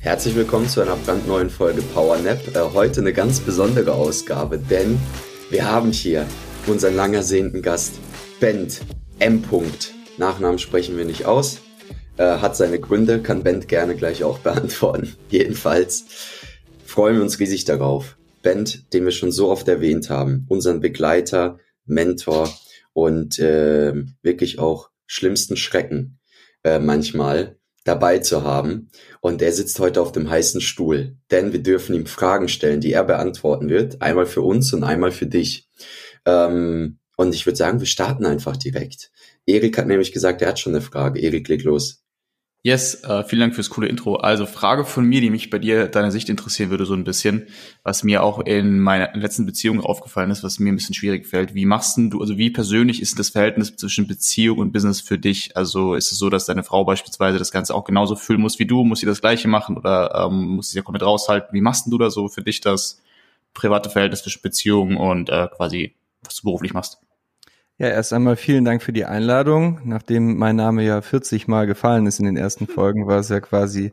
Herzlich willkommen zu einer brandneuen Folge PowerNap. Äh, heute eine ganz besondere Ausgabe, denn wir haben hier unseren lang ersehnten Gast, Bent M. Nachnamen sprechen wir nicht aus. Äh, hat seine Gründe, kann Bent gerne gleich auch beantworten. Jedenfalls freuen wir uns riesig darauf. Bent, den wir schon so oft erwähnt haben, unseren Begleiter, Mentor und äh, wirklich auch schlimmsten Schrecken äh, manchmal dabei zu haben. Und er sitzt heute auf dem heißen Stuhl, denn wir dürfen ihm Fragen stellen, die er beantworten wird. Einmal für uns und einmal für dich. Ähm, und ich würde sagen, wir starten einfach direkt. Erik hat nämlich gesagt, er hat schon eine Frage. Erik, leg los. Yes, äh, vielen Dank fürs coole Intro. Also Frage von mir, die mich bei dir, deiner Sicht interessieren würde, so ein bisschen, was mir auch in meiner letzten Beziehung aufgefallen ist, was mir ein bisschen schwierig fällt. Wie machst du, also wie persönlich ist das Verhältnis zwischen Beziehung und Business für dich? Also ist es so, dass deine Frau beispielsweise das Ganze auch genauso fühlen muss wie du? Muss sie das Gleiche machen oder ähm, muss sie ja komplett raushalten? Wie machst du da so für dich das private Verhältnis zwischen Beziehung und äh, quasi, was du beruflich machst? Ja, erst einmal vielen Dank für die Einladung. Nachdem mein Name ja 40 Mal gefallen ist in den ersten Folgen, war es ja quasi,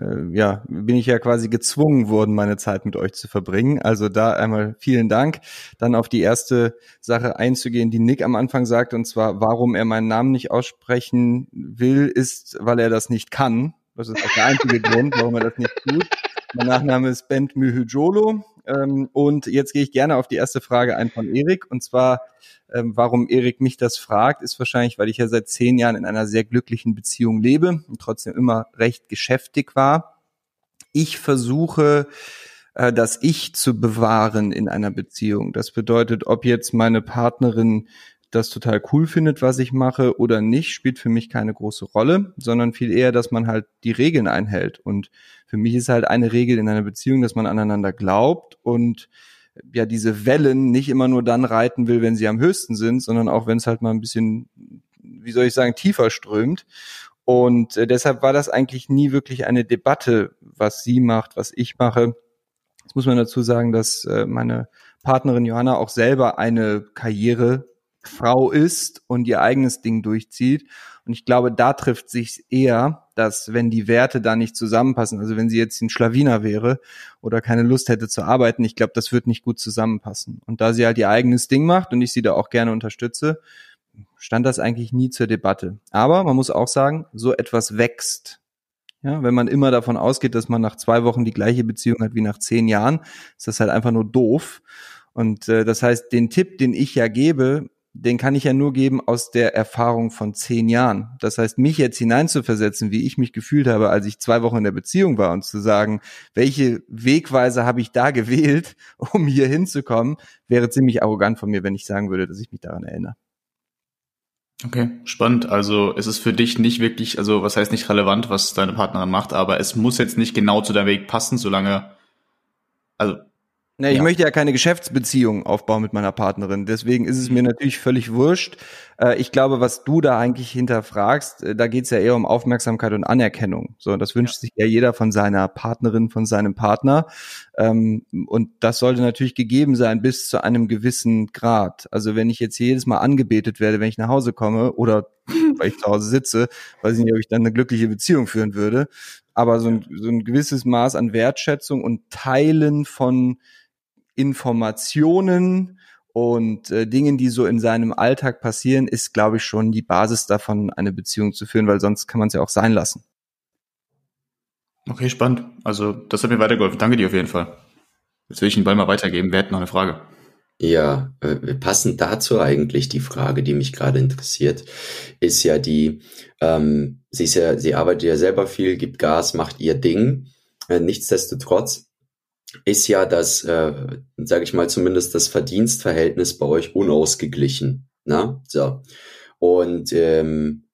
äh, ja, bin ich ja quasi gezwungen worden, meine Zeit mit euch zu verbringen. Also da einmal vielen Dank. Dann auf die erste Sache einzugehen, die Nick am Anfang sagt, und zwar, warum er meinen Namen nicht aussprechen will, ist, weil er das nicht kann. Das ist auch der einzige Grund, warum er das nicht tut. Mein Nachname ist Bent Mühüjolo. Ähm, und jetzt gehe ich gerne auf die erste Frage ein von Erik. Und zwar, ähm, warum Erik mich das fragt, ist wahrscheinlich, weil ich ja seit zehn Jahren in einer sehr glücklichen Beziehung lebe und trotzdem immer recht geschäftig war. Ich versuche, äh, das Ich zu bewahren in einer Beziehung. Das bedeutet, ob jetzt meine Partnerin das total cool findet, was ich mache oder nicht, spielt für mich keine große Rolle, sondern viel eher, dass man halt die Regeln einhält. Und für mich ist halt eine Regel in einer Beziehung, dass man aneinander glaubt und ja diese Wellen nicht immer nur dann reiten will, wenn sie am höchsten sind, sondern auch wenn es halt mal ein bisschen, wie soll ich sagen, tiefer strömt. Und äh, deshalb war das eigentlich nie wirklich eine Debatte, was sie macht, was ich mache. Jetzt muss man dazu sagen, dass äh, meine Partnerin Johanna auch selber eine Karriere Frau ist und ihr eigenes Ding durchzieht. Und ich glaube, da trifft sich eher, dass wenn die Werte da nicht zusammenpassen, also wenn sie jetzt ein Schlawiner wäre oder keine Lust hätte zu arbeiten, ich glaube, das wird nicht gut zusammenpassen. Und da sie halt ihr eigenes Ding macht und ich sie da auch gerne unterstütze, stand das eigentlich nie zur Debatte. Aber man muss auch sagen, so etwas wächst. Ja, wenn man immer davon ausgeht, dass man nach zwei Wochen die gleiche Beziehung hat wie nach zehn Jahren, ist das halt einfach nur doof. Und äh, das heißt, den Tipp, den ich ja gebe, den kann ich ja nur geben aus der Erfahrung von zehn Jahren. Das heißt, mich jetzt hineinzuversetzen, wie ich mich gefühlt habe, als ich zwei Wochen in der Beziehung war und zu sagen, welche Wegweise habe ich da gewählt, um hier hinzukommen, wäre ziemlich arrogant von mir, wenn ich sagen würde, dass ich mich daran erinnere. Okay, spannend. Also es ist für dich nicht wirklich, also was heißt nicht relevant, was deine Partnerin macht, aber es muss jetzt nicht genau zu deinem Weg passen, solange, also Ne, ich ja. möchte ja keine Geschäftsbeziehung aufbauen mit meiner Partnerin. Deswegen ist es mir mhm. natürlich völlig wurscht. Äh, ich glaube, was du da eigentlich hinterfragst, äh, da geht es ja eher um Aufmerksamkeit und Anerkennung. So, das wünscht ja. sich ja jeder von seiner Partnerin, von seinem Partner. Ähm, und das sollte natürlich gegeben sein bis zu einem gewissen Grad. Also wenn ich jetzt jedes Mal angebetet werde, wenn ich nach Hause komme oder weil ich zu Hause sitze, weiß ich nicht, ob ich dann eine glückliche Beziehung führen würde. Aber so ein, so ein gewisses Maß an Wertschätzung und Teilen von Informationen und äh, Dingen, die so in seinem Alltag passieren, ist, glaube ich, schon die Basis davon, eine Beziehung zu führen, weil sonst kann man es ja auch sein lassen. Okay, spannend. Also das hat mir weitergeholfen. Danke dir auf jeden Fall. Jetzt will ich den Ball mal weitergeben. Wer hat noch eine Frage? Ja, äh, passend dazu eigentlich die Frage, die mich gerade interessiert, ist ja die, ähm, sie ist ja, sie arbeitet ja selber viel, gibt Gas, macht ihr Ding. Äh, nichtsdestotrotz ist ja das, äh, sage ich mal, zumindest das Verdienstverhältnis bei euch unausgeglichen. Na? So. Und ähm,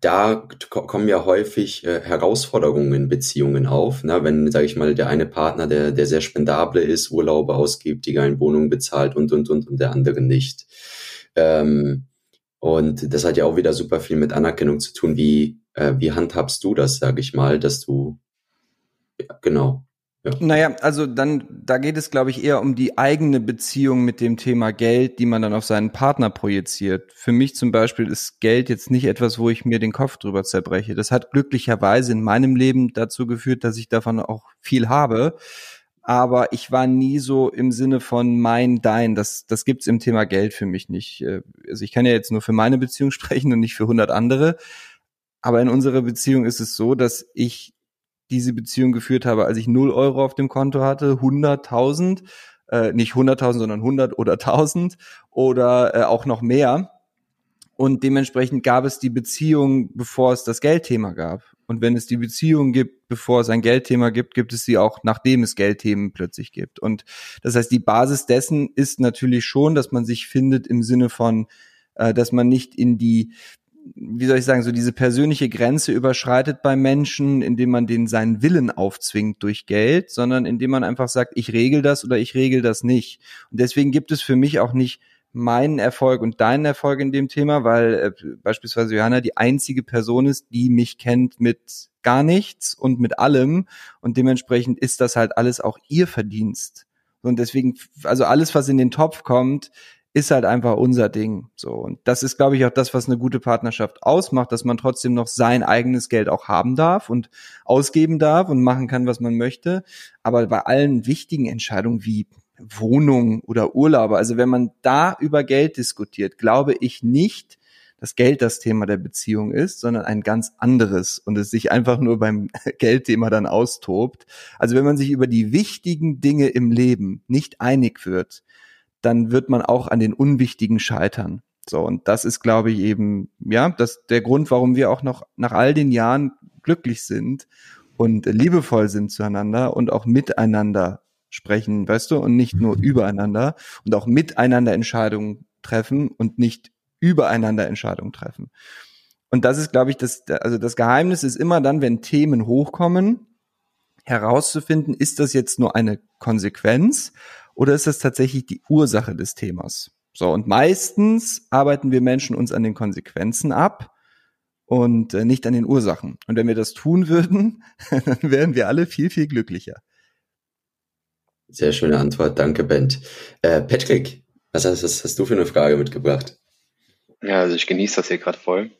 da kommen ja häufig äh, Herausforderungen in Beziehungen auf. Ne? Wenn, sage ich mal, der eine Partner, der, der sehr spendable ist, Urlaube ausgibt, die geilen Wohnungen bezahlt und, und, und, und der andere nicht. Ähm, und das hat ja auch wieder super viel mit Anerkennung zu tun. Wie, äh, wie handhabst du das, sage ich mal, dass du, ja, genau, ja. Naja, also dann, da geht es, glaube ich, eher um die eigene Beziehung mit dem Thema Geld, die man dann auf seinen Partner projiziert. Für mich zum Beispiel ist Geld jetzt nicht etwas, wo ich mir den Kopf drüber zerbreche. Das hat glücklicherweise in meinem Leben dazu geführt, dass ich davon auch viel habe. Aber ich war nie so im Sinne von mein, dein. Das, das gibt's im Thema Geld für mich nicht. Äh, also ich kann ja jetzt nur für meine Beziehung sprechen und nicht für hundert andere. Aber in unserer Beziehung ist es so, dass ich diese Beziehung geführt habe, als ich 0 Euro auf dem Konto hatte, 100.000, äh, nicht 100.000, sondern 100 oder 1000 oder äh, auch noch mehr. Und dementsprechend gab es die Beziehung, bevor es das Geldthema gab. Und wenn es die Beziehung gibt, bevor es ein Geldthema gibt, gibt es sie auch, nachdem es Geldthemen plötzlich gibt. Und das heißt, die Basis dessen ist natürlich schon, dass man sich findet im Sinne von, äh, dass man nicht in die wie soll ich sagen, so diese persönliche Grenze überschreitet bei Menschen, indem man denen seinen Willen aufzwingt durch Geld, sondern indem man einfach sagt, ich regel das oder ich regel das nicht. Und deswegen gibt es für mich auch nicht meinen Erfolg und deinen Erfolg in dem Thema, weil äh, beispielsweise Johanna die einzige Person ist, die mich kennt mit gar nichts und mit allem und dementsprechend ist das halt alles auch ihr Verdienst. Und deswegen, also alles, was in den Topf kommt, ist halt einfach unser Ding. So. Und das ist, glaube ich, auch das, was eine gute Partnerschaft ausmacht, dass man trotzdem noch sein eigenes Geld auch haben darf und ausgeben darf und machen kann, was man möchte. Aber bei allen wichtigen Entscheidungen wie Wohnung oder Urlaube, also wenn man da über Geld diskutiert, glaube ich nicht, dass Geld das Thema der Beziehung ist, sondern ein ganz anderes und es sich einfach nur beim Geldthema dann austobt. Also wenn man sich über die wichtigen Dinge im Leben nicht einig wird, dann wird man auch an den Unwichtigen scheitern. So, und das ist, glaube ich, eben, ja, das der Grund, warum wir auch noch nach all den Jahren glücklich sind und liebevoll sind zueinander und auch miteinander sprechen, weißt du, und nicht nur übereinander und auch miteinander Entscheidungen treffen und nicht übereinander Entscheidungen treffen. Und das ist, glaube ich, das, also das Geheimnis ist immer dann, wenn Themen hochkommen, herauszufinden, ist das jetzt nur eine Konsequenz oder ist das tatsächlich die Ursache des Themas? So, und meistens arbeiten wir Menschen uns an den Konsequenzen ab und äh, nicht an den Ursachen. Und wenn wir das tun würden, dann wären wir alle viel, viel glücklicher. Sehr schöne Antwort, danke, Bent. Äh, Patrick, was hast, was hast, du für eine Frage mitgebracht? Ja, also ich genieße das hier gerade voll.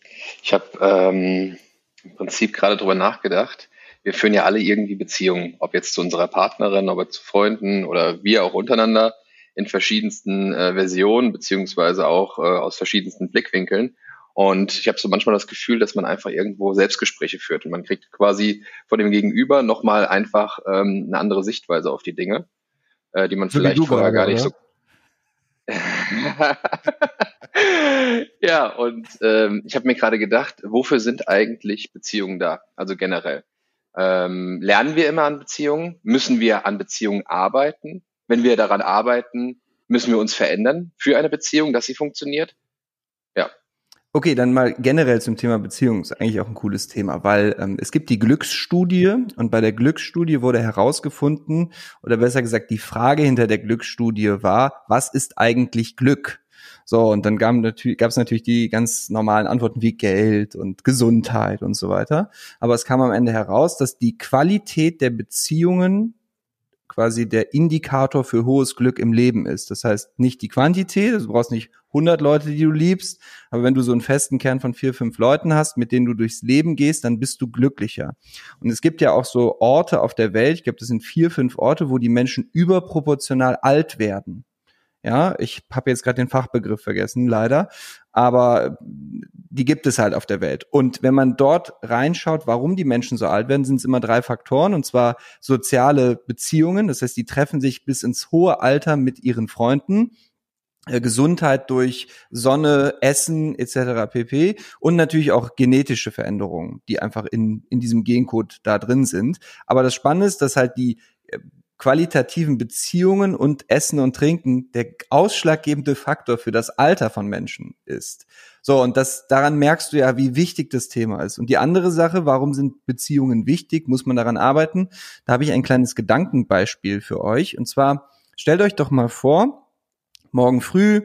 Ich habe ähm, im Prinzip gerade drüber nachgedacht, wir führen ja alle irgendwie Beziehungen, ob jetzt zu unserer Partnerin, ob zu Freunden oder wir auch untereinander in verschiedensten äh, Versionen, beziehungsweise auch äh, aus verschiedensten Blickwinkeln. Und ich habe so manchmal das Gefühl, dass man einfach irgendwo Selbstgespräche führt und man kriegt quasi von dem Gegenüber nochmal einfach ähm, eine andere Sichtweise auf die Dinge, äh, die man so vielleicht vorher gar nicht oder? so. ja, und ähm, ich habe mir gerade gedacht, wofür sind eigentlich Beziehungen da? Also generell. Ähm, lernen wir immer an Beziehungen? Müssen wir an Beziehungen arbeiten? Wenn wir daran arbeiten, müssen wir uns verändern für eine Beziehung, dass sie funktioniert? Ja. Okay, dann mal generell zum Thema Beziehung ist eigentlich auch ein cooles Thema, weil ähm, es gibt die Glücksstudie und bei der Glücksstudie wurde herausgefunden, oder besser gesagt, die Frage hinter der Glücksstudie war, was ist eigentlich Glück? So, und dann gab es natürlich, natürlich die ganz normalen Antworten wie Geld und Gesundheit und so weiter. Aber es kam am Ende heraus, dass die Qualität der Beziehungen quasi der Indikator für hohes Glück im Leben ist. Das heißt nicht die Quantität, du brauchst nicht 100 Leute, die du liebst, aber wenn du so einen festen Kern von vier, fünf Leuten hast, mit denen du durchs Leben gehst, dann bist du glücklicher. Und es gibt ja auch so Orte auf der Welt, ich glaube, das sind vier, fünf Orte, wo die Menschen überproportional alt werden. Ja, ich habe jetzt gerade den Fachbegriff vergessen, leider, aber die gibt es halt auf der Welt. Und wenn man dort reinschaut, warum die Menschen so alt werden, sind es immer drei Faktoren, und zwar soziale Beziehungen, das heißt, die treffen sich bis ins hohe Alter mit ihren Freunden, äh, Gesundheit durch Sonne, Essen etc. pp. Und natürlich auch genetische Veränderungen, die einfach in, in diesem Gencode da drin sind. Aber das Spannende ist, dass halt die äh, qualitativen Beziehungen und Essen und Trinken der ausschlaggebende Faktor für das Alter von Menschen ist. So, und das, daran merkst du ja, wie wichtig das Thema ist. Und die andere Sache, warum sind Beziehungen wichtig? Muss man daran arbeiten? Da habe ich ein kleines Gedankenbeispiel für euch. Und zwar, stellt euch doch mal vor, morgen früh,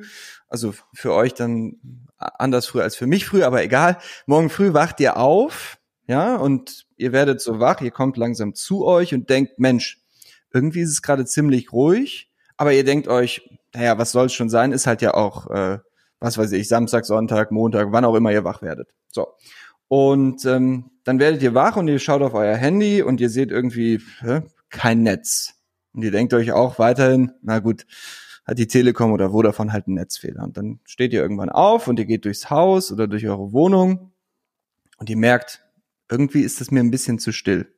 also für euch dann anders früh als für mich früh, aber egal, morgen früh wacht ihr auf, ja, und ihr werdet so wach, ihr kommt langsam zu euch und denkt, Mensch, irgendwie ist es gerade ziemlich ruhig, aber ihr denkt euch, naja, was soll es schon sein, ist halt ja auch, äh, was weiß ich, Samstag, Sonntag, Montag, wann auch immer ihr wach werdet. So. Und ähm, dann werdet ihr wach und ihr schaut auf euer Handy und ihr seht irgendwie hä, kein Netz. Und ihr denkt euch auch weiterhin, na gut, hat die Telekom oder Vodafone halt einen Netzfehler. Und dann steht ihr irgendwann auf und ihr geht durchs Haus oder durch eure Wohnung und ihr merkt, irgendwie ist es mir ein bisschen zu still.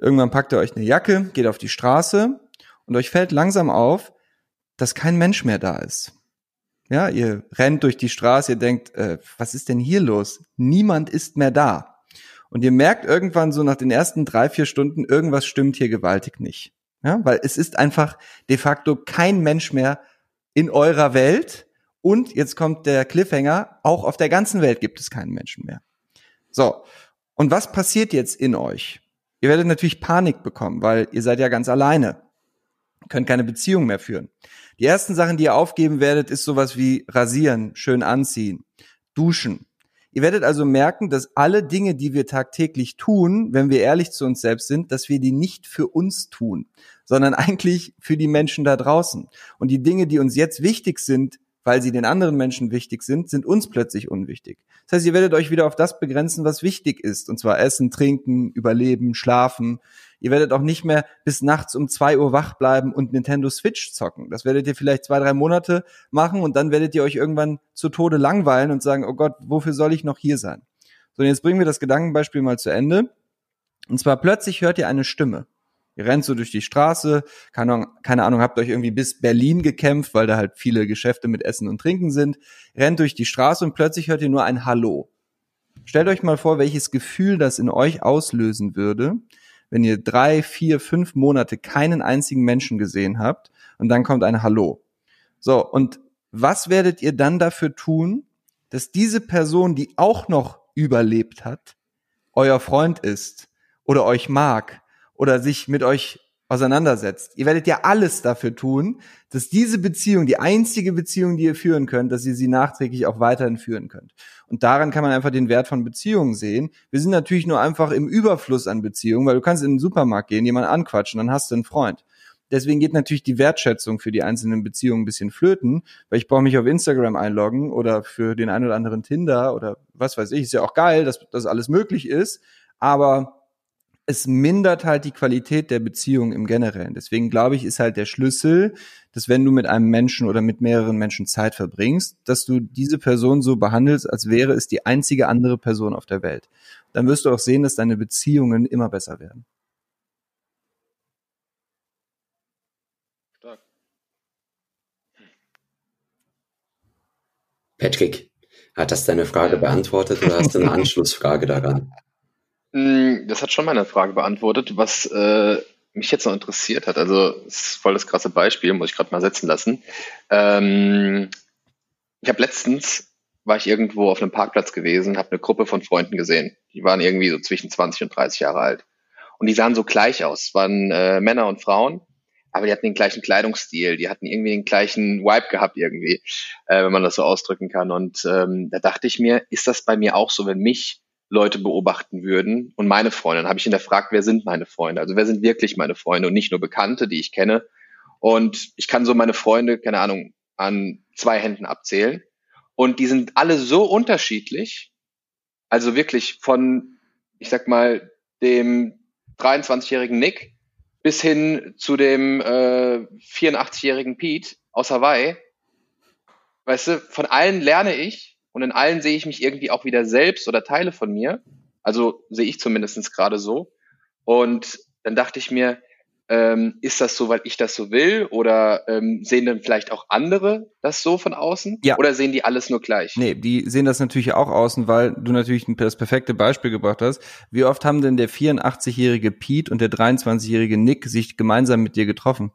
Irgendwann packt ihr euch eine Jacke, geht auf die Straße und euch fällt langsam auf, dass kein Mensch mehr da ist. Ja, ihr rennt durch die Straße, ihr denkt, äh, was ist denn hier los? Niemand ist mehr da. Und ihr merkt irgendwann so nach den ersten drei, vier Stunden, irgendwas stimmt hier gewaltig nicht. Ja, weil es ist einfach de facto kein Mensch mehr in eurer Welt. Und jetzt kommt der Cliffhanger, auch auf der ganzen Welt gibt es keinen Menschen mehr. So. Und was passiert jetzt in euch? Ihr werdet natürlich Panik bekommen, weil ihr seid ja ganz alleine. Könnt keine Beziehung mehr führen. Die ersten Sachen, die ihr aufgeben werdet, ist sowas wie rasieren, schön anziehen, duschen. Ihr werdet also merken, dass alle Dinge, die wir tagtäglich tun, wenn wir ehrlich zu uns selbst sind, dass wir die nicht für uns tun, sondern eigentlich für die Menschen da draußen. Und die Dinge, die uns jetzt wichtig sind, weil sie den anderen Menschen wichtig sind, sind uns plötzlich unwichtig. Das heißt, ihr werdet euch wieder auf das begrenzen, was wichtig ist. Und zwar Essen, Trinken, Überleben, Schlafen. Ihr werdet auch nicht mehr bis nachts um zwei Uhr wach bleiben und Nintendo Switch zocken. Das werdet ihr vielleicht zwei, drei Monate machen und dann werdet ihr euch irgendwann zu Tode langweilen und sagen, oh Gott, wofür soll ich noch hier sein? So, und jetzt bringen wir das Gedankenbeispiel mal zu Ende. Und zwar plötzlich hört ihr eine Stimme. Ihr rennt so durch die Straße, keine Ahnung, keine Ahnung, habt euch irgendwie bis Berlin gekämpft, weil da halt viele Geschäfte mit Essen und Trinken sind. Rennt durch die Straße und plötzlich hört ihr nur ein Hallo. Stellt euch mal vor, welches Gefühl das in euch auslösen würde, wenn ihr drei, vier, fünf Monate keinen einzigen Menschen gesehen habt und dann kommt ein Hallo. So, und was werdet ihr dann dafür tun, dass diese Person, die auch noch überlebt hat, euer Freund ist oder euch mag oder sich mit euch auseinandersetzt. Ihr werdet ja alles dafür tun, dass diese Beziehung, die einzige Beziehung, die ihr führen könnt, dass ihr sie nachträglich auch weiterhin führen könnt. Und daran kann man einfach den Wert von Beziehungen sehen. Wir sind natürlich nur einfach im Überfluss an Beziehungen, weil du kannst in den Supermarkt gehen, jemanden anquatschen, dann hast du einen Freund. Deswegen geht natürlich die Wertschätzung für die einzelnen Beziehungen ein bisschen flöten, weil ich brauche mich auf Instagram einloggen oder für den einen oder anderen Tinder oder was weiß ich. Ist ja auch geil, dass das alles möglich ist, aber es mindert halt die Qualität der Beziehung im Generellen. Deswegen glaube ich, ist halt der Schlüssel, dass wenn du mit einem Menschen oder mit mehreren Menschen Zeit verbringst, dass du diese Person so behandelst, als wäre es die einzige andere Person auf der Welt. Dann wirst du auch sehen, dass deine Beziehungen immer besser werden. Stark. Patrick, hat das deine Frage beantwortet oder hast du eine Anschlussfrage daran? Hm, das hat schon meine Frage beantwortet. Was äh, mich jetzt noch interessiert hat, also das ist voll das krasse Beispiel, muss ich gerade mal setzen lassen. Ähm, ich habe letztens, war ich irgendwo auf einem Parkplatz gewesen, habe eine Gruppe von Freunden gesehen. Die waren irgendwie so zwischen 20 und 30 Jahre alt. Und die sahen so gleich aus, waren äh, Männer und Frauen, aber die hatten den gleichen Kleidungsstil, die hatten irgendwie den gleichen Vibe gehabt irgendwie, äh, wenn man das so ausdrücken kann. Und ähm, da dachte ich mir, ist das bei mir auch so, wenn mich Leute beobachten würden und meine Freunde. Dann habe ich ihn gefragt, wer sind meine Freunde? Also wer sind wirklich meine Freunde und nicht nur Bekannte, die ich kenne. Und ich kann so meine Freunde, keine Ahnung, an zwei Händen abzählen. Und die sind alle so unterschiedlich. Also wirklich von, ich sag mal, dem 23-jährigen Nick bis hin zu dem äh, 84-jährigen Pete aus Hawaii. Weißt du, von allen lerne ich und in allen sehe ich mich irgendwie auch wieder selbst oder Teile von mir. Also sehe ich zumindest gerade so. Und dann dachte ich mir, ähm, ist das so, weil ich das so will? Oder ähm, sehen dann vielleicht auch andere das so von außen? Ja. Oder sehen die alles nur gleich? Nee, die sehen das natürlich auch außen, weil du natürlich das perfekte Beispiel gebracht hast. Wie oft haben denn der 84-jährige Pete und der 23-jährige Nick sich gemeinsam mit dir getroffen?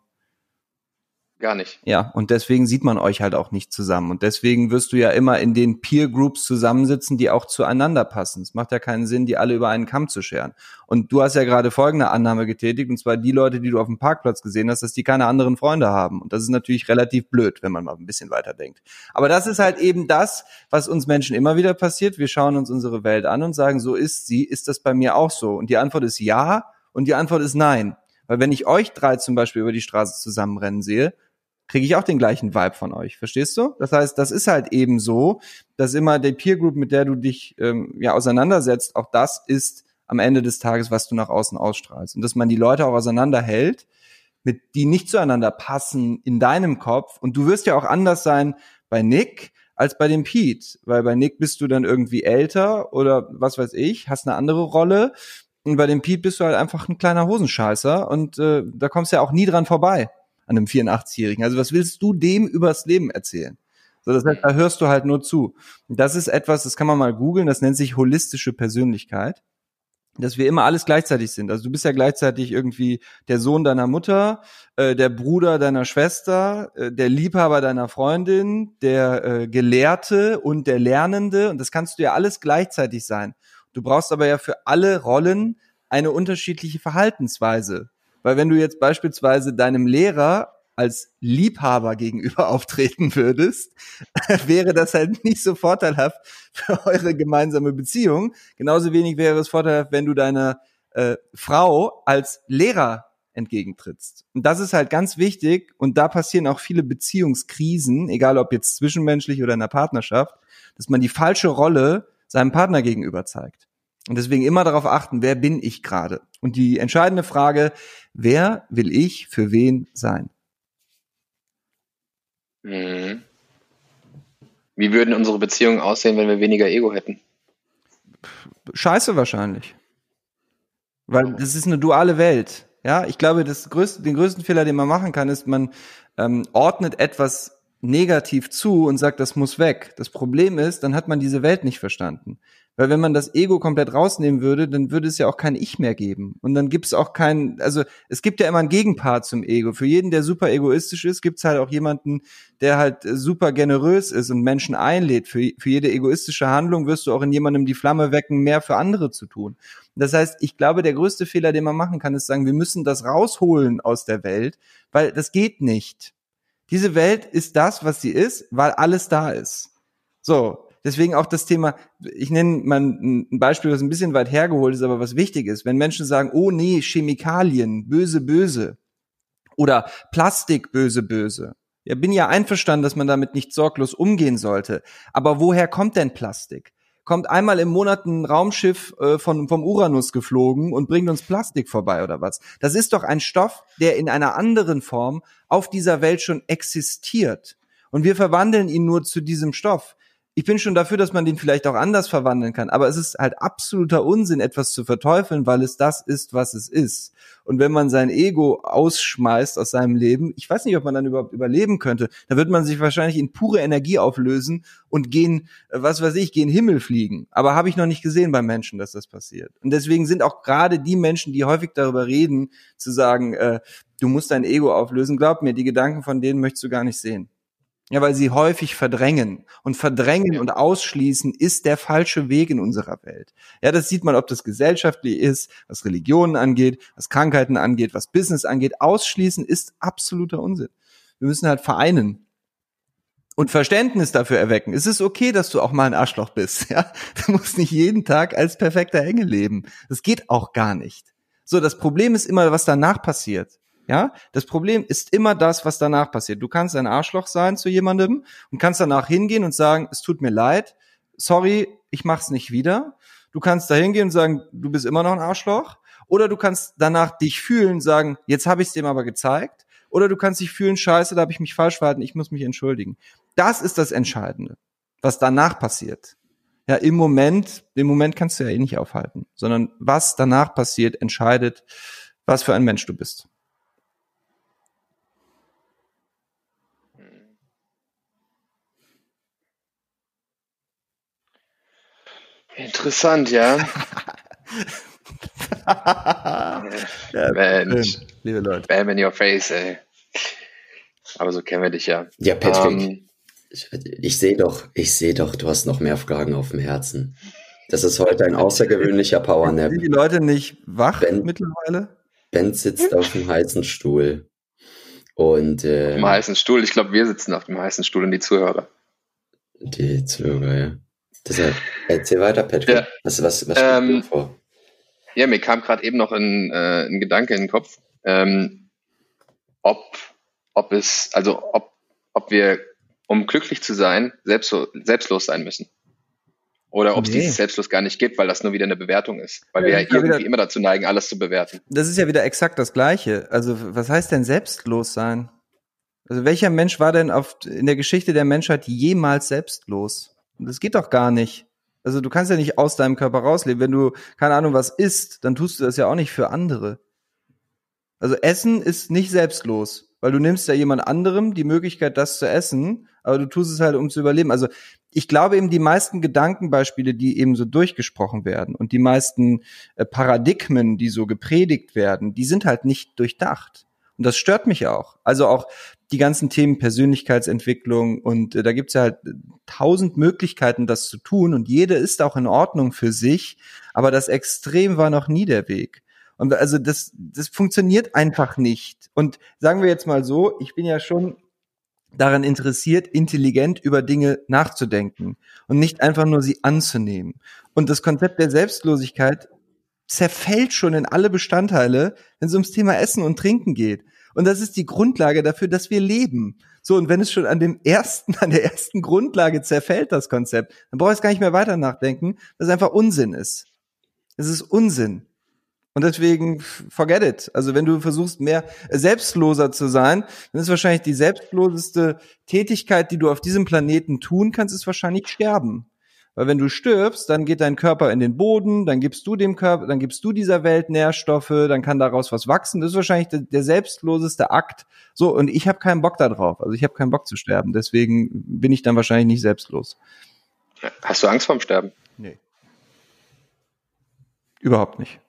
Gar nicht. Ja, und deswegen sieht man euch halt auch nicht zusammen. Und deswegen wirst du ja immer in den Peer Groups zusammensitzen, die auch zueinander passen. Es macht ja keinen Sinn, die alle über einen Kamm zu scheren. Und du hast ja gerade folgende Annahme getätigt, und zwar die Leute, die du auf dem Parkplatz gesehen hast, dass die keine anderen Freunde haben. Und das ist natürlich relativ blöd, wenn man mal ein bisschen weiter denkt. Aber das ist halt eben das, was uns Menschen immer wieder passiert. Wir schauen uns unsere Welt an und sagen, so ist sie, ist das bei mir auch so? Und die Antwort ist ja und die Antwort ist nein. Weil wenn ich euch drei zum Beispiel über die Straße zusammenrennen sehe, kriege ich auch den gleichen Vibe von euch. Verstehst du? Das heißt, das ist halt eben so, dass immer die Peer Group, mit der du dich ähm, ja auseinandersetzt, auch das ist am Ende des Tages, was du nach außen ausstrahlst. Und dass man die Leute auch auseinanderhält, mit die nicht zueinander passen in deinem Kopf. Und du wirst ja auch anders sein bei Nick als bei dem Pete, weil bei Nick bist du dann irgendwie älter oder was weiß ich, hast eine andere Rolle. Und bei dem Pete bist du halt einfach ein kleiner Hosenscheißer und äh, da kommst du ja auch nie dran vorbei an einem 84-Jährigen. Also was willst du dem übers Leben erzählen? So, das heißt, da hörst du halt nur zu. Das ist etwas, das kann man mal googeln, das nennt sich holistische Persönlichkeit. Dass wir immer alles gleichzeitig sind. Also du bist ja gleichzeitig irgendwie der Sohn deiner Mutter, äh, der Bruder deiner Schwester, äh, der Liebhaber deiner Freundin, der äh, Gelehrte und der Lernende. Und das kannst du ja alles gleichzeitig sein. Du brauchst aber ja für alle Rollen eine unterschiedliche Verhaltensweise. Weil wenn du jetzt beispielsweise deinem Lehrer als Liebhaber gegenüber auftreten würdest, wäre das halt nicht so vorteilhaft für eure gemeinsame Beziehung. Genauso wenig wäre es vorteilhaft, wenn du deiner äh, Frau als Lehrer entgegentrittst. Und das ist halt ganz wichtig und da passieren auch viele Beziehungskrisen, egal ob jetzt zwischenmenschlich oder in der Partnerschaft, dass man die falsche Rolle seinem Partner gegenüber zeigt. Und deswegen immer darauf achten, wer bin ich gerade? Und die entscheidende Frage, wer will ich für wen sein? Mhm. Wie würden unsere Beziehungen aussehen, wenn wir weniger Ego hätten? Scheiße wahrscheinlich. Weil das ist eine duale Welt. Ja, ich glaube, das größte, den größten Fehler, den man machen kann, ist, man ähm, ordnet etwas negativ zu und sagt, das muss weg. Das Problem ist, dann hat man diese Welt nicht verstanden. Weil wenn man das Ego komplett rausnehmen würde, dann würde es ja auch kein Ich mehr geben. Und dann gibt es auch kein, also es gibt ja immer einen Gegenpart zum Ego. Für jeden, der super egoistisch ist, gibt es halt auch jemanden, der halt super generös ist und Menschen einlädt. Für, für jede egoistische Handlung wirst du auch in jemandem die Flamme wecken, mehr für andere zu tun. Das heißt, ich glaube, der größte Fehler, den man machen kann, ist sagen, wir müssen das rausholen aus der Welt, weil das geht nicht. Diese Welt ist das, was sie ist, weil alles da ist. So, deswegen auch das Thema, ich nenne mal ein Beispiel, was ein bisschen weit hergeholt ist, aber was wichtig ist. Wenn Menschen sagen, oh nee, Chemikalien, böse, böse. Oder Plastik, böse, böse. Ja, bin ja einverstanden, dass man damit nicht sorglos umgehen sollte. Aber woher kommt denn Plastik? Kommt einmal im Monat ein Raumschiff äh, von, vom Uranus geflogen und bringt uns Plastik vorbei oder was? Das ist doch ein Stoff, der in einer anderen Form auf dieser Welt schon existiert. Und wir verwandeln ihn nur zu diesem Stoff ich bin schon dafür, dass man den vielleicht auch anders verwandeln kann, aber es ist halt absoluter Unsinn, etwas zu verteufeln, weil es das ist, was es ist. Und wenn man sein Ego ausschmeißt aus seinem Leben, ich weiß nicht, ob man dann überhaupt überleben könnte, da wird man sich wahrscheinlich in pure Energie auflösen und gehen, äh, was weiß ich, gehen Himmel fliegen. Aber habe ich noch nicht gesehen beim Menschen, dass das passiert. Und deswegen sind auch gerade die Menschen, die häufig darüber reden, zu sagen, äh, du musst dein Ego auflösen, glaub mir, die Gedanken von denen möchtest du gar nicht sehen. Ja, weil sie häufig verdrängen. Und verdrängen und ausschließen ist der falsche Weg in unserer Welt. Ja, das sieht man, ob das gesellschaftlich ist, was Religionen angeht, was Krankheiten angeht, was Business angeht. Ausschließen ist absoluter Unsinn. Wir müssen halt vereinen und Verständnis dafür erwecken. Es ist okay, dass du auch mal ein Arschloch bist. Ja, du musst nicht jeden Tag als perfekter Engel leben. Das geht auch gar nicht. So, das Problem ist immer, was danach passiert. Ja, das Problem ist immer das, was danach passiert. Du kannst ein Arschloch sein zu jemandem und kannst danach hingehen und sagen, es tut mir leid, sorry, ich mach's nicht wieder. Du kannst da hingehen und sagen, du bist immer noch ein Arschloch. Oder du kannst danach dich fühlen, sagen, jetzt habe ich es dem aber gezeigt. Oder du kannst dich fühlen, scheiße, da habe ich mich falsch verhalten, ich muss mich entschuldigen. Das ist das Entscheidende, was danach passiert. Ja, im Moment, im Moment kannst du ja eh nicht aufhalten, sondern was danach passiert, entscheidet, was für ein Mensch du bist. Interessant, ja. ja, Mensch. schön, liebe Leute. Bam in your face, ey. Aber so kennen wir dich ja. Ja, Patrick, Ähm, ich, ich sehe doch, ich sehe doch, du hast noch mehr Fragen auf dem Herzen. Das ist heute ein außergewöhnlicher Powernap. Sind die Leute nicht wach Ben- mittlerweile? Ben sitzt auf dem heißen Stuhl. Und äh, auf dem heißen Stuhl. Ich glaube, wir sitzen auf dem heißen Stuhl und die Zuhörer. die Zuhörer, ja. Deshalb, erzähl weiter, Patrick. Ja. Was, was, was Ähm, steht dir vor? Ja, mir kam gerade eben noch ein, äh, ein Gedanke in den Kopf, ähm, ob, ob es, also ob, ob wir, um glücklich zu sein, selbstlos, selbstlos sein müssen. Oder ob es Nee. dieses Selbstlos gar nicht gibt, weil das nur wieder eine Bewertung ist. Weil Ja, wir ja irgendwie wieder- immer dazu neigen, alles zu bewerten. Das ist ja wieder exakt das Gleiche. Also, was heißt denn selbstlos sein? Also, welcher Mensch war denn auf, in der Geschichte der Menschheit jemals selbstlos? Das geht doch gar nicht. Also, du kannst ja nicht aus deinem Körper rausleben. Wenn du, keine Ahnung, was isst, dann tust du das ja auch nicht für andere. Also, Essen ist nicht selbstlos, weil du nimmst ja jemand anderem die Möglichkeit, das zu essen, aber du tust es halt, um zu überleben. Also, ich glaube eben, die meisten Gedankenbeispiele, die eben so durchgesprochen werden und die meisten äh, Paradigmen, die so gepredigt werden, die sind halt nicht durchdacht. Und das stört mich auch. Also auch die ganzen Themen Persönlichkeitsentwicklung und äh, da gibt's ja halt äh, tausend Möglichkeiten, das zu tun und jede ist auch in Ordnung für sich, aber das Extrem war noch nie der Weg. Und also das, das funktioniert einfach nicht. Und sagen wir jetzt mal so, ich bin ja schon daran interessiert, intelligent über Dinge nachzudenken und nicht einfach nur sie anzunehmen. Und das Konzept der Selbstlosigkeit zerfällt schon in alle Bestandteile, wenn es ums Thema Essen und Trinken geht. Und das ist die Grundlage dafür, dass wir leben. So, und wenn es schon an dem ersten, an der ersten Grundlage zerfällt, das Konzept, dann brauche ich gar nicht mehr weiter nachdenken, dass es einfach Unsinn ist. Es ist Unsinn. Und deswegen, forget it. Also wenn du versuchst, mehr selbstloser zu sein, dann ist wahrscheinlich die selbstloseste Tätigkeit, die du auf diesem Planeten tun kannst, ist wahrscheinlich sterben. Weil wenn du stirbst, dann geht dein Körper in den Boden, dann gibst du dem Körper, dann gibst du dieser Welt Nährstoffe, dann kann daraus was wachsen. Das ist wahrscheinlich der, der selbstloseste Akt. So, und ich habe keinen Bock da drauf. Also ich habe keinen Bock zu sterben. Deswegen bin ich dann wahrscheinlich nicht selbstlos. Hast du Angst vorm Sterben? Nee. Überhaupt nicht.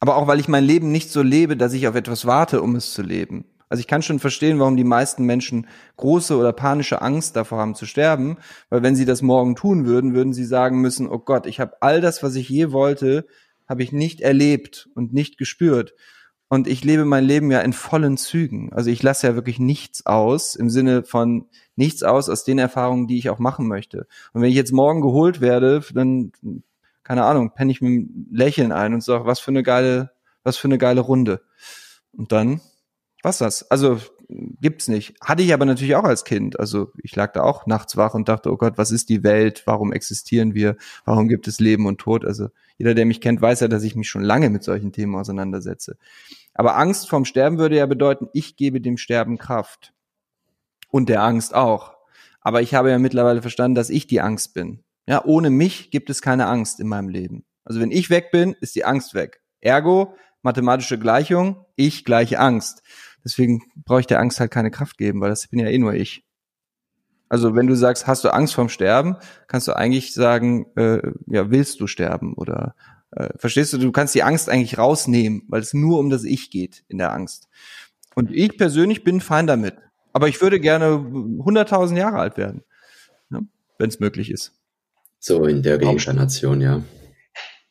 Aber auch, weil ich mein Leben nicht so lebe, dass ich auf etwas warte, um es zu leben. Also ich kann schon verstehen, warum die meisten Menschen große oder panische Angst davor haben zu sterben, weil wenn sie das morgen tun würden, würden sie sagen müssen, oh Gott, ich habe all das, was ich je wollte, habe ich nicht erlebt und nicht gespürt. Und ich lebe mein Leben ja in vollen Zügen. Also ich lasse ja wirklich nichts aus, im Sinne von nichts aus aus den Erfahrungen, die ich auch machen möchte. Und wenn ich jetzt morgen geholt werde, dann, keine Ahnung, penne ich mit einem Lächeln ein und sage, was für eine geile, was für eine geile Runde. Und dann, was das? Also gibt's nicht. Hatte ich aber natürlich auch als Kind. Also ich lag da auch nachts wach und dachte, oh Gott, was ist die Welt? Warum existieren wir? Warum gibt es Leben und Tod? Also jeder, der mich kennt, weiß ja, dass ich mich schon lange mit solchen Themen auseinandersetze. Aber Angst vorm Sterben würde ja bedeuten, ich gebe dem Sterben Kraft. Und der Angst auch. Aber ich habe ja mittlerweile verstanden, dass ich die Angst bin. Ja, ohne mich gibt es keine Angst in meinem Leben. Also wenn ich weg bin, ist die Angst weg. Ergo, mathematische Gleichung, ich gleiche Angst. Deswegen brauche ich der Angst halt keine Kraft geben, weil das bin ja eh nur ich. Also wenn du sagst, hast du Angst vorm Sterben, kannst du eigentlich sagen, äh, ja, willst du sterben oder äh, verstehst du, du kannst die Angst eigentlich rausnehmen, weil es nur um das Ich geht in der Angst. Und ich persönlich bin fein damit. Aber ich würde gerne 100.000 Jahre alt werden, ne? wenn es möglich ist. So in der Reinkarnation, ja.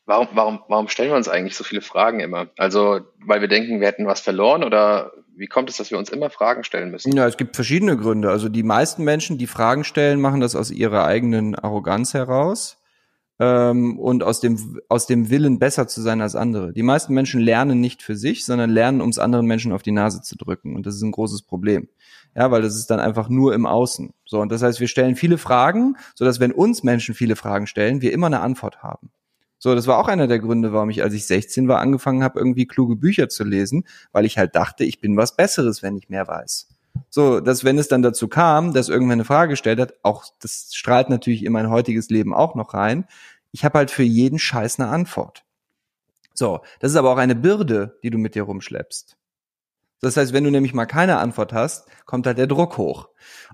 Warum, warum, warum stellen wir uns eigentlich so viele Fragen immer? Also, weil wir denken, wir hätten was verloren oder wie kommt es, dass wir uns immer Fragen stellen müssen? Ja, es gibt verschiedene Gründe. Also die meisten Menschen, die Fragen stellen, machen das aus ihrer eigenen Arroganz heraus ähm, und aus dem, aus dem Willen, besser zu sein als andere. Die meisten Menschen lernen nicht für sich, sondern lernen, um es anderen Menschen auf die Nase zu drücken. Und das ist ein großes Problem. Ja, weil das ist dann einfach nur im Außen. So, und das heißt, wir stellen viele Fragen, so dass wenn uns Menschen viele Fragen stellen, wir immer eine Antwort haben. So, das war auch einer der Gründe, warum ich, als ich 16 war, angefangen habe, irgendwie kluge Bücher zu lesen, weil ich halt dachte, ich bin was Besseres, wenn ich mehr weiß. So, dass wenn es dann dazu kam, dass irgendwer eine Frage gestellt hat, auch das strahlt natürlich in mein heutiges Leben auch noch rein. Ich habe halt für jeden Scheiß eine Antwort. So, das ist aber auch eine Bürde, die du mit dir rumschleppst. Das heißt, wenn du nämlich mal keine Antwort hast, kommt halt der Druck hoch.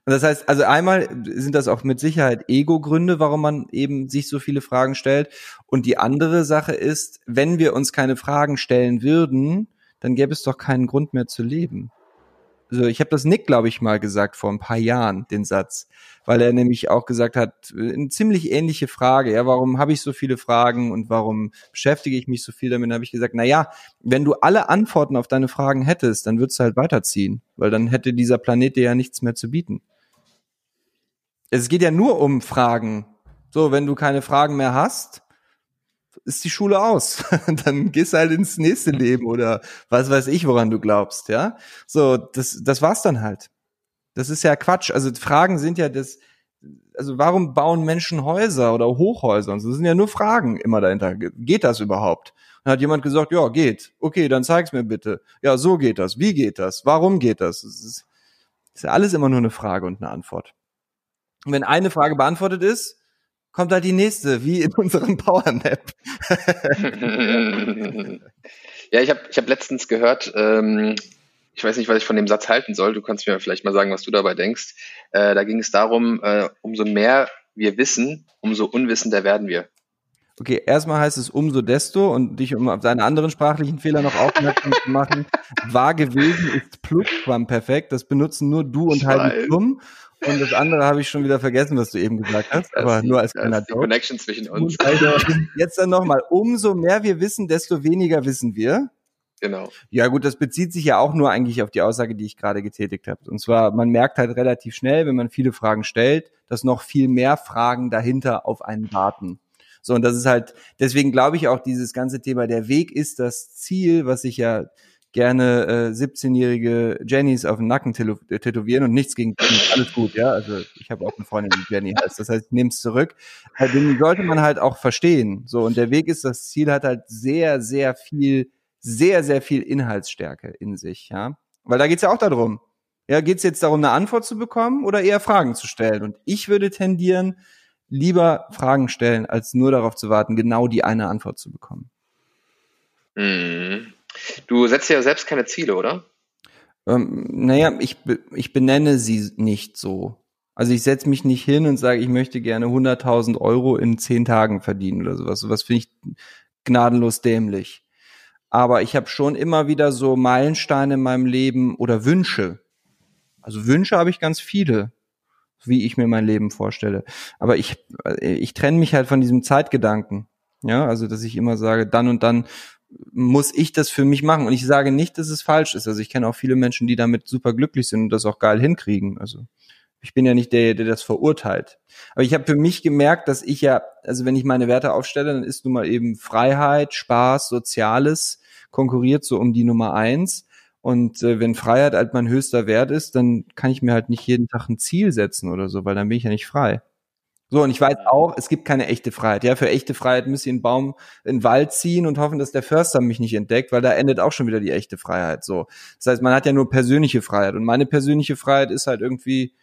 Und das heißt, also einmal sind das auch mit Sicherheit Ego-Gründe, warum man eben sich so viele Fragen stellt. Und die andere Sache ist, wenn wir uns keine Fragen stellen würden, dann gäbe es doch keinen Grund mehr zu leben also ich habe das Nick, glaube ich, mal gesagt vor ein paar Jahren, den Satz, weil er nämlich auch gesagt hat, eine ziemlich ähnliche Frage, ja, warum habe ich so viele Fragen und warum beschäftige ich mich so viel damit? habe ich gesagt, na ja, wenn du alle Antworten auf deine Fragen hättest, dann würdest du halt weiterziehen, weil dann hätte dieser Planet dir ja nichts mehr zu bieten. Es geht ja nur um Fragen. So, wenn du keine Fragen mehr hast, ist die Schule aus. dann gehst du halt ins nächste Leben oder was weiß ich, woran du glaubst, ja. So, das, das war's dann halt. Das ist ja Quatsch. Also Fragen sind ja das, also warum bauen Menschen Häuser oder Hochhäuser? Und so das sind ja nur Fragen immer dahinter. Geht das überhaupt? Dann hat jemand gesagt, ja, geht. Okay, dann zeig's mir bitte. Ja, so geht das. Wie geht das? Warum geht das? Das ist, das ist ja alles immer nur eine Frage und eine Antwort. Und wenn eine Frage beantwortet ist, kommt da die nächste, wie in unserem Powernap. ja, ich habe ich hab letztens gehört, ähm, ich weiß nicht, was ich von dem Satz halten soll. Du kannst mir vielleicht mal sagen, was du dabei denkst. Äh, da ging es darum, äh, umso mehr wir wissen, umso unwissender werden wir. Okay, erstmal heißt es umso desto und dich um auf deine anderen sprachlichen Fehler noch aufmerksam zu machen. War gewesen ist Plusquamperfekt. Das benutzen nur du und Heidi Klum. Und das andere habe ich schon wieder vergessen, was du eben gesagt hast, das aber die, nur als kleiner die Connection zwischen uns. Also, jetzt dann nochmal, umso mehr wir wissen, desto weniger wissen wir. Genau. Ja gut, das bezieht sich ja auch nur eigentlich auf die Aussage, die ich gerade getätigt habe. Und zwar, man merkt halt relativ schnell, wenn man viele Fragen stellt, dass noch viel mehr Fragen dahinter auf einen warten. So, und das ist halt, deswegen glaube ich auch, dieses ganze Thema, der Weg ist das Ziel, was sich ja gerne äh, 17-jährige Jennys auf den Nacken tätowieren und nichts gegen alles gut, ja. Also ich habe auch eine Freundin, die Jenny heißt. Das heißt, ich nehme es zurück. Also, den sollte man halt auch verstehen. So, und der Weg ist, das Ziel hat halt sehr, sehr viel, sehr, sehr viel Inhaltsstärke in sich, ja. Weil da geht's ja auch darum. Ja, geht's jetzt darum, eine Antwort zu bekommen oder eher Fragen zu stellen? Und ich würde tendieren, lieber Fragen stellen, als nur darauf zu warten, genau die eine Antwort zu bekommen. Mhm. Du setzt ja selbst keine Ziele, oder? Ähm, naja, ich, ich benenne sie nicht so. Also ich setze mich nicht hin und sage, ich möchte gerne 100.000 Euro in zehn Tagen verdienen oder sowas. Sowas finde ich gnadenlos dämlich. Aber ich habe schon immer wieder so Meilensteine in meinem Leben oder Wünsche. Also Wünsche habe ich ganz viele, wie ich mir mein Leben vorstelle. Aber ich, ich trenne mich halt von diesem Zeitgedanken. Ja, also dass ich immer sage, dann und dann muss ich das für mich machen. Und ich sage nicht, dass es falsch ist. Also ich kenne auch viele Menschen, die damit super glücklich sind und das auch geil hinkriegen. Also ich bin ja nicht der, der das verurteilt. Aber ich habe für mich gemerkt, dass ich ja, also wenn ich meine Werte aufstelle, dann ist nun mal eben Freiheit, Spaß, Soziales konkurriert so um die Nummer eins. Und äh, wenn Freiheit halt mein höchster Wert ist, dann kann ich mir halt nicht jeden Tag ein Ziel setzen oder so, weil dann bin ich ja nicht frei. So, und ich weiß auch, es gibt keine echte Freiheit. Ja, für echte Freiheit müsste ich einen Baum in den Wald ziehen und hoffen, dass der Förster mich nicht entdeckt, weil da endet auch schon wieder die echte Freiheit. So. Das heißt, man hat ja nur persönliche Freiheit. Und meine persönliche Freiheit ist halt irgendwie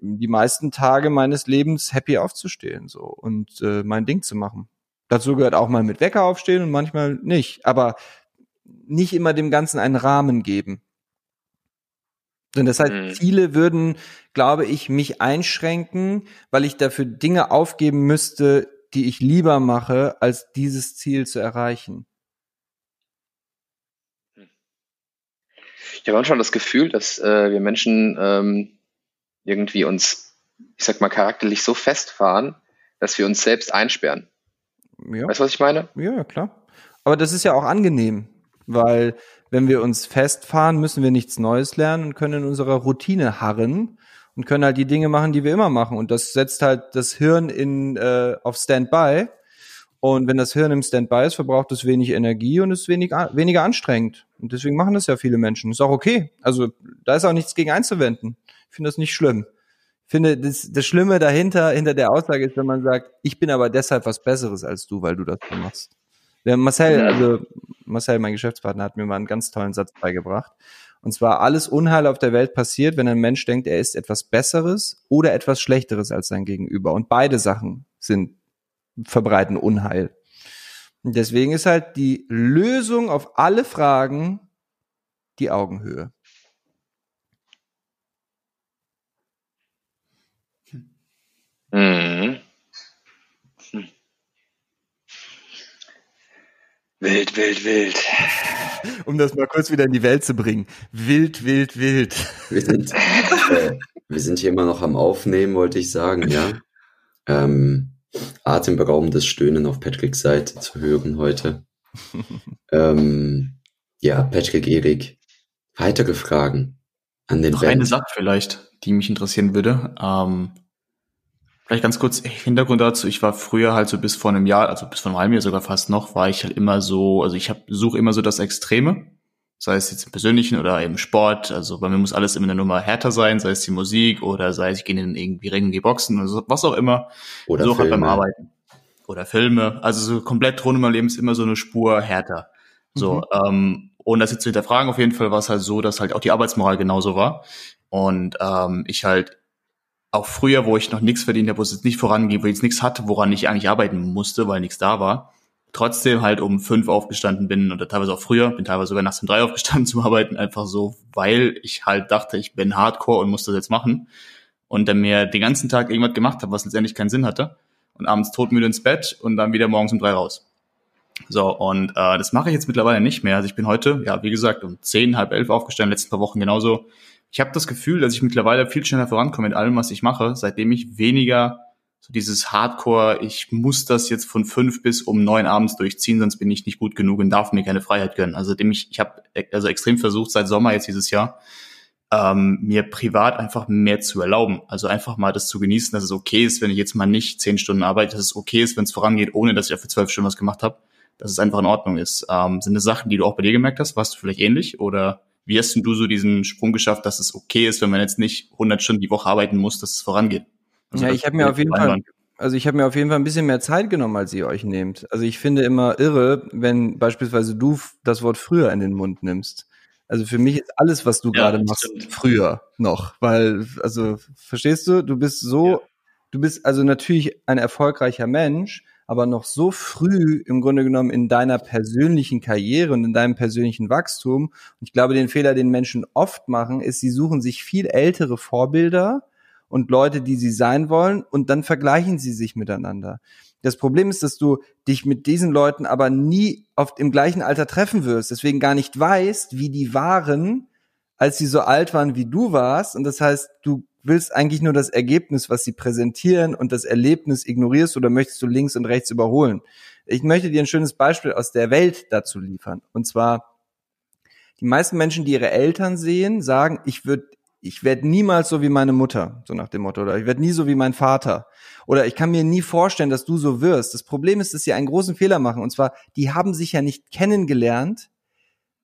die meisten Tage meines Lebens happy aufzustehen, so, und äh, mein Ding zu machen. Dazu gehört auch mal mit Wecker aufstehen und manchmal nicht. Aber nicht immer dem Ganzen einen Rahmen geben. Und das heißt, mhm. Ziele würden, glaube ich, mich einschränken, weil ich dafür Dinge aufgeben müsste, die ich lieber mache, als dieses Ziel zu erreichen. Ich habe manchmal das Gefühl, dass äh, wir Menschen ähm, irgendwie uns, ich sag mal, charakterlich so festfahren, dass wir uns selbst einsperren. Ja. Weißt du, was ich meine? Ja, klar. Aber das ist ja auch angenehm, weil wenn wir uns festfahren, müssen wir nichts Neues lernen und können in unserer Routine harren und können halt die Dinge machen, die wir immer machen. Und das setzt halt das Hirn in äh, auf Standby. Und wenn das Hirn im Standby ist, verbraucht es wenig Energie und ist wenig, weniger anstrengend. Und deswegen machen das ja viele Menschen. Ist auch okay. Also da ist auch nichts gegen einzuwenden. Ich finde das nicht schlimm. Ich finde, das, das Schlimme dahinter, hinter der Aussage ist, wenn man sagt, ich bin aber deshalb was Besseres als du, weil du das so machst. Der Marcel, also Marcel, mein Geschäftspartner, hat mir mal einen ganz tollen Satz beigebracht. Und zwar alles Unheil auf der Welt passiert, wenn ein Mensch denkt, er ist etwas Besseres oder etwas Schlechteres als sein Gegenüber. Und beide Sachen sind, verbreiten Unheil. Und deswegen ist halt die Lösung auf alle Fragen die Augenhöhe. Mhm. Wild, wild, wild. Um das mal kurz wieder in die Welt zu bringen. Wild, wild, wild. Wir sind, äh, wir sind hier immer noch am Aufnehmen, wollte ich sagen, ja. Ähm, atemberaubendes Stöhnen auf Patricks Seite zu hören heute. ähm, ja, Patrick, Erik, weitere Fragen an den Noch Band. eine Sache vielleicht, die mich interessieren würde. Ähm, vielleicht ganz kurz Hintergrund dazu. Ich war früher halt so bis vor einem Jahr, also bis vor einem halben Jahr sogar fast noch, war ich halt immer so, also ich suche immer so das Extreme. Sei es jetzt im Persönlichen oder im Sport. Also bei mir muss alles immer eine Nummer härter sein, sei es die Musik oder sei es, ich gehe in irgendwie Ringen, die Boxen oder so, was auch immer. Oder so halt beim Filme. Arbeiten. Oder Filme. Also so komplett rund um mein Leben ist immer so eine Spur härter. So, Mhm. ähm, ohne das jetzt zu hinterfragen, auf jeden Fall war es halt so, dass halt auch die Arbeitsmoral genauso war. Und ähm, ich halt auch früher, wo ich noch nichts verdient habe, wo es jetzt nicht vorangeht, wo ich jetzt nichts hatte, woran ich eigentlich arbeiten musste, weil nichts da war, trotzdem halt um fünf aufgestanden bin oder teilweise auch früher, bin teilweise sogar nachts um drei aufgestanden zum Arbeiten, einfach so, weil ich halt dachte, ich bin Hardcore und muss das jetzt machen. Und dann mir den ganzen Tag irgendwas gemacht habe, was letztendlich keinen Sinn hatte. Und abends todmüde ins Bett und dann wieder morgens um drei raus. So, und äh, das mache ich jetzt mittlerweile nicht mehr. Also ich bin heute, ja, wie gesagt, um zehn, halb elf aufgestanden, letzten paar Wochen genauso. Ich habe das Gefühl, dass ich mittlerweile viel schneller vorankomme mit allem, was ich mache, seitdem ich weniger so dieses Hardcore, ich muss das jetzt von fünf bis um neun abends durchziehen, sonst bin ich nicht gut genug und darf mir keine Freiheit gönnen. Also dem ich, ich habe also extrem versucht seit Sommer jetzt dieses Jahr, ähm, mir privat einfach mehr zu erlauben. Also einfach mal das zu genießen, dass es okay ist, wenn ich jetzt mal nicht zehn Stunden arbeite, dass es okay ist, wenn es vorangeht, ohne dass ich für zwölf Stunden was gemacht habe, dass es einfach in Ordnung ist. Ähm, sind das Sachen, die du auch bei dir gemerkt hast? Warst du vielleicht ähnlich? Oder wie hast denn du so diesen Sprung geschafft, dass es okay ist, wenn man jetzt nicht 100 Stunden die Woche arbeiten muss, dass es vorangeht? Also ja, ich habe mir auf jeden Fall, also ich habe mir auf jeden Fall ein bisschen mehr Zeit genommen, als ihr euch nehmt. Also ich finde immer irre, wenn beispielsweise du das Wort früher in den Mund nimmst. Also für mich ist alles, was du Ja, gerade machst, stimmt. früher noch, weil also verstehst du, du bist so, Ja. du bist also natürlich ein erfolgreicher Mensch, aber noch so früh im Grunde genommen in deiner persönlichen Karriere und in deinem persönlichen Wachstum. Und ich glaube, den Fehler, den Menschen oft machen, ist, sie suchen sich viel ältere Vorbilder und Leute, die sie sein wollen, und dann vergleichen sie sich miteinander. Das Problem ist, dass du dich mit diesen Leuten aber nie oft im gleichen Alter treffen wirst, deswegen gar nicht weißt, wie die waren, als sie so alt waren, wie du warst. Und das heißt, du willst eigentlich nur das Ergebnis, was sie präsentieren und das Erlebnis ignorierst oder möchtest du links und rechts überholen. Ich möchte dir ein schönes Beispiel aus der Welt dazu liefern. Und zwar, die meisten Menschen, die ihre Eltern sehen, sagen, ich würde ich werde niemals so wie meine Mutter, so nach dem Motto, oder ich werde nie so wie mein Vater. Oder ich kann mir nie vorstellen, dass du so wirst. Das Problem ist, dass sie einen großen Fehler machen. Und zwar, die haben sich ja nicht kennengelernt,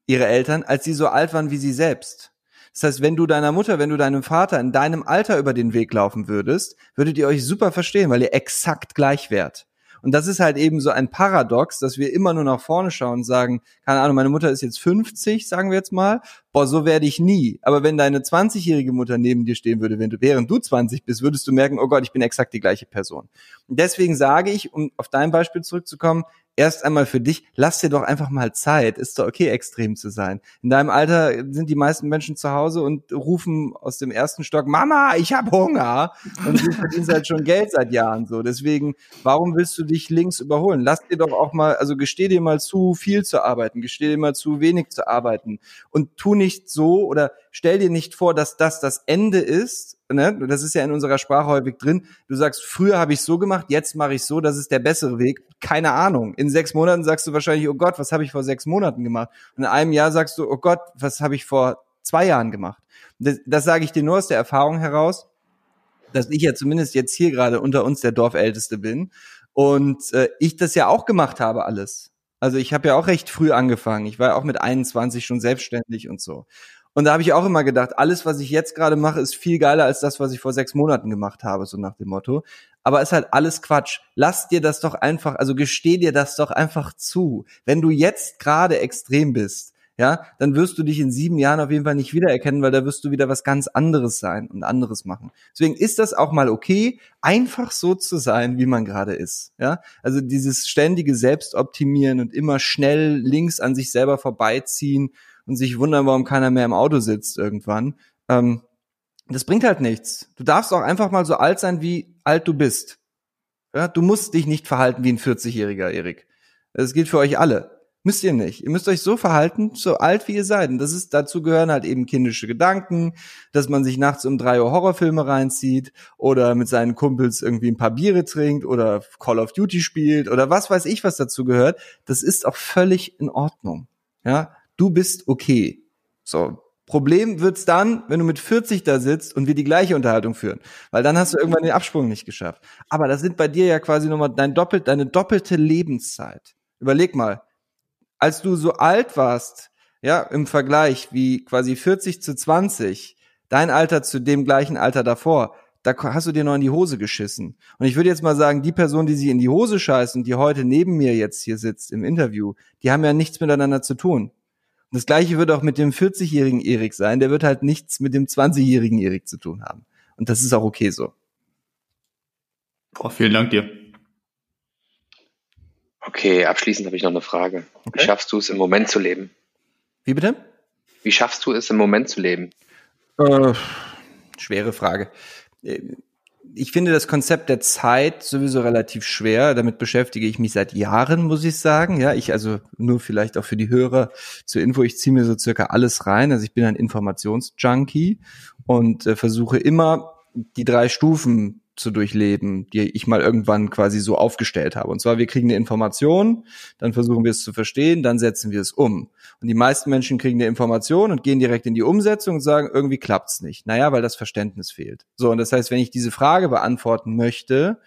ihre Eltern, als sie so alt waren wie sie selbst. Das heißt, wenn du deiner Mutter, wenn du deinem Vater in deinem Alter über den Weg laufen würdest, würdet ihr euch super verstehen, weil ihr exakt gleich wärt. Und das ist halt eben so ein Paradox, dass wir immer nur nach vorne schauen und sagen, keine Ahnung, meine Mutter ist jetzt 50, sagen wir jetzt mal, boah, so werde ich nie. Aber wenn deine 20-jährige Mutter neben dir stehen würde, du, während du 20 bist, würdest du merken, oh Gott, ich bin exakt die gleiche Person. Und deswegen sage ich, um auf dein Beispiel zurückzukommen, erst einmal für dich, lass dir doch einfach mal Zeit. Ist doch okay, extrem zu sein. In deinem Alter sind die meisten Menschen zu Hause und rufen aus dem ersten Stock, Mama, ich hab Hunger. Und du verdienst halt schon Geld seit Jahren so. Deswegen, warum willst du dich links überholen? Lass dir doch auch mal, also gesteh dir mal zu, viel zu arbeiten, gesteh dir mal zu, wenig zu arbeiten. Und tu nicht so oder stell dir nicht vor, dass das das Ende ist, ne, das ist ja in unserer Sprache häufig drin. Du sagst, früher habe ich so gemacht, jetzt mache ich so, das ist der bessere Weg. Keine Ahnung. In sechs Monaten sagst du wahrscheinlich, oh Gott, was habe ich vor sechs Monaten gemacht? Und in einem Jahr sagst du, oh Gott, was habe ich vor zwei Jahren gemacht? Das, das sage ich dir nur aus der Erfahrung heraus, dass ich ja zumindest jetzt hier gerade unter uns der Dorfälteste bin und äh, ich das ja auch gemacht habe alles. Also ich habe ja auch recht früh angefangen. Ich war ja auch mit 21 schon selbstständig und so. Und da habe ich auch immer gedacht, alles, was ich jetzt gerade mache, ist viel geiler als das, was ich vor sechs Monaten gemacht habe, so nach dem Motto. Aber ist halt alles Quatsch. Lass dir das doch einfach, also gesteh dir das doch einfach zu. Wenn du jetzt gerade extrem bist, ja, dann wirst du dich in sieben Jahren auf jeden Fall nicht wiedererkennen, weil da wirst du wieder was ganz anderes sein und anderes machen. Deswegen ist das auch mal okay, einfach so zu sein, wie man gerade ist. Ja, also dieses ständige Selbstoptimieren und immer schnell links an sich selber vorbeiziehen und sich wundern, warum keiner mehr im Auto sitzt irgendwann. Ähm, Das bringt halt nichts. Du darfst auch einfach mal so alt sein, wie alt du bist. Ja, du musst dich nicht verhalten wie ein 40-Jähriger, Erik. Das gilt für euch alle. Müsst ihr nicht. Ihr müsst euch so verhalten, so alt wie ihr seid. Und das ist, dazu gehören halt eben kindische Gedanken, dass man sich nachts um drei Uhr Horrorfilme reinzieht oder mit seinen Kumpels irgendwie ein paar Biere trinkt oder Call of Duty spielt oder was weiß ich, was dazu gehört. Das ist auch völlig in Ordnung. Ja, du bist okay. So. Problem wird's dann, wenn du mit 40 da sitzt und wir die gleiche Unterhaltung führen. Weil dann hast du irgendwann den Absprung nicht geschafft. Aber das sind bei dir ja quasi nochmal dein doppelt, deine doppelte Lebenszeit. Überleg mal, als du so alt warst, ja, im Vergleich wie quasi 40 zu 20, dein Alter zu dem gleichen Alter davor, da hast du dir noch in die Hose geschissen. Und ich würde jetzt mal sagen, die Person, die sich in die Hose scheißt und die heute neben mir jetzt hier sitzt im Interview, die haben ja nichts miteinander zu tun. Und das gleiche wird auch mit dem 40-jährigen Erik sein, der wird halt nichts mit dem 20-jährigen Erik zu tun haben. Und das ist auch okay so. Oh, vielen Dank dir. Okay, abschließend habe ich noch eine Frage. Okay. Wie schaffst du es im Moment zu leben? Wie bitte? Wie schaffst du es im Moment zu leben? Äh, schwere Frage. Ich finde das Konzept der Zeit sowieso relativ schwer. Damit beschäftige ich mich seit Jahren, muss ich sagen. Ja, ich also nur vielleicht auch für die Hörer zur Info. Ich ziehe mir so circa alles rein. Also ich bin ein Informationsjunkie und äh, versuche immer die drei Stufen zu durchleben, die ich mal irgendwann quasi so aufgestellt habe. Und zwar, wir kriegen eine Information, dann versuchen wir es zu verstehen, dann setzen wir es um. Und die meisten Menschen kriegen eine Information und gehen direkt in die Umsetzung und sagen, irgendwie klappt's nicht. Naja, weil das Verständnis fehlt. So, und das heißt, wenn ich diese Frage beantworten möchte,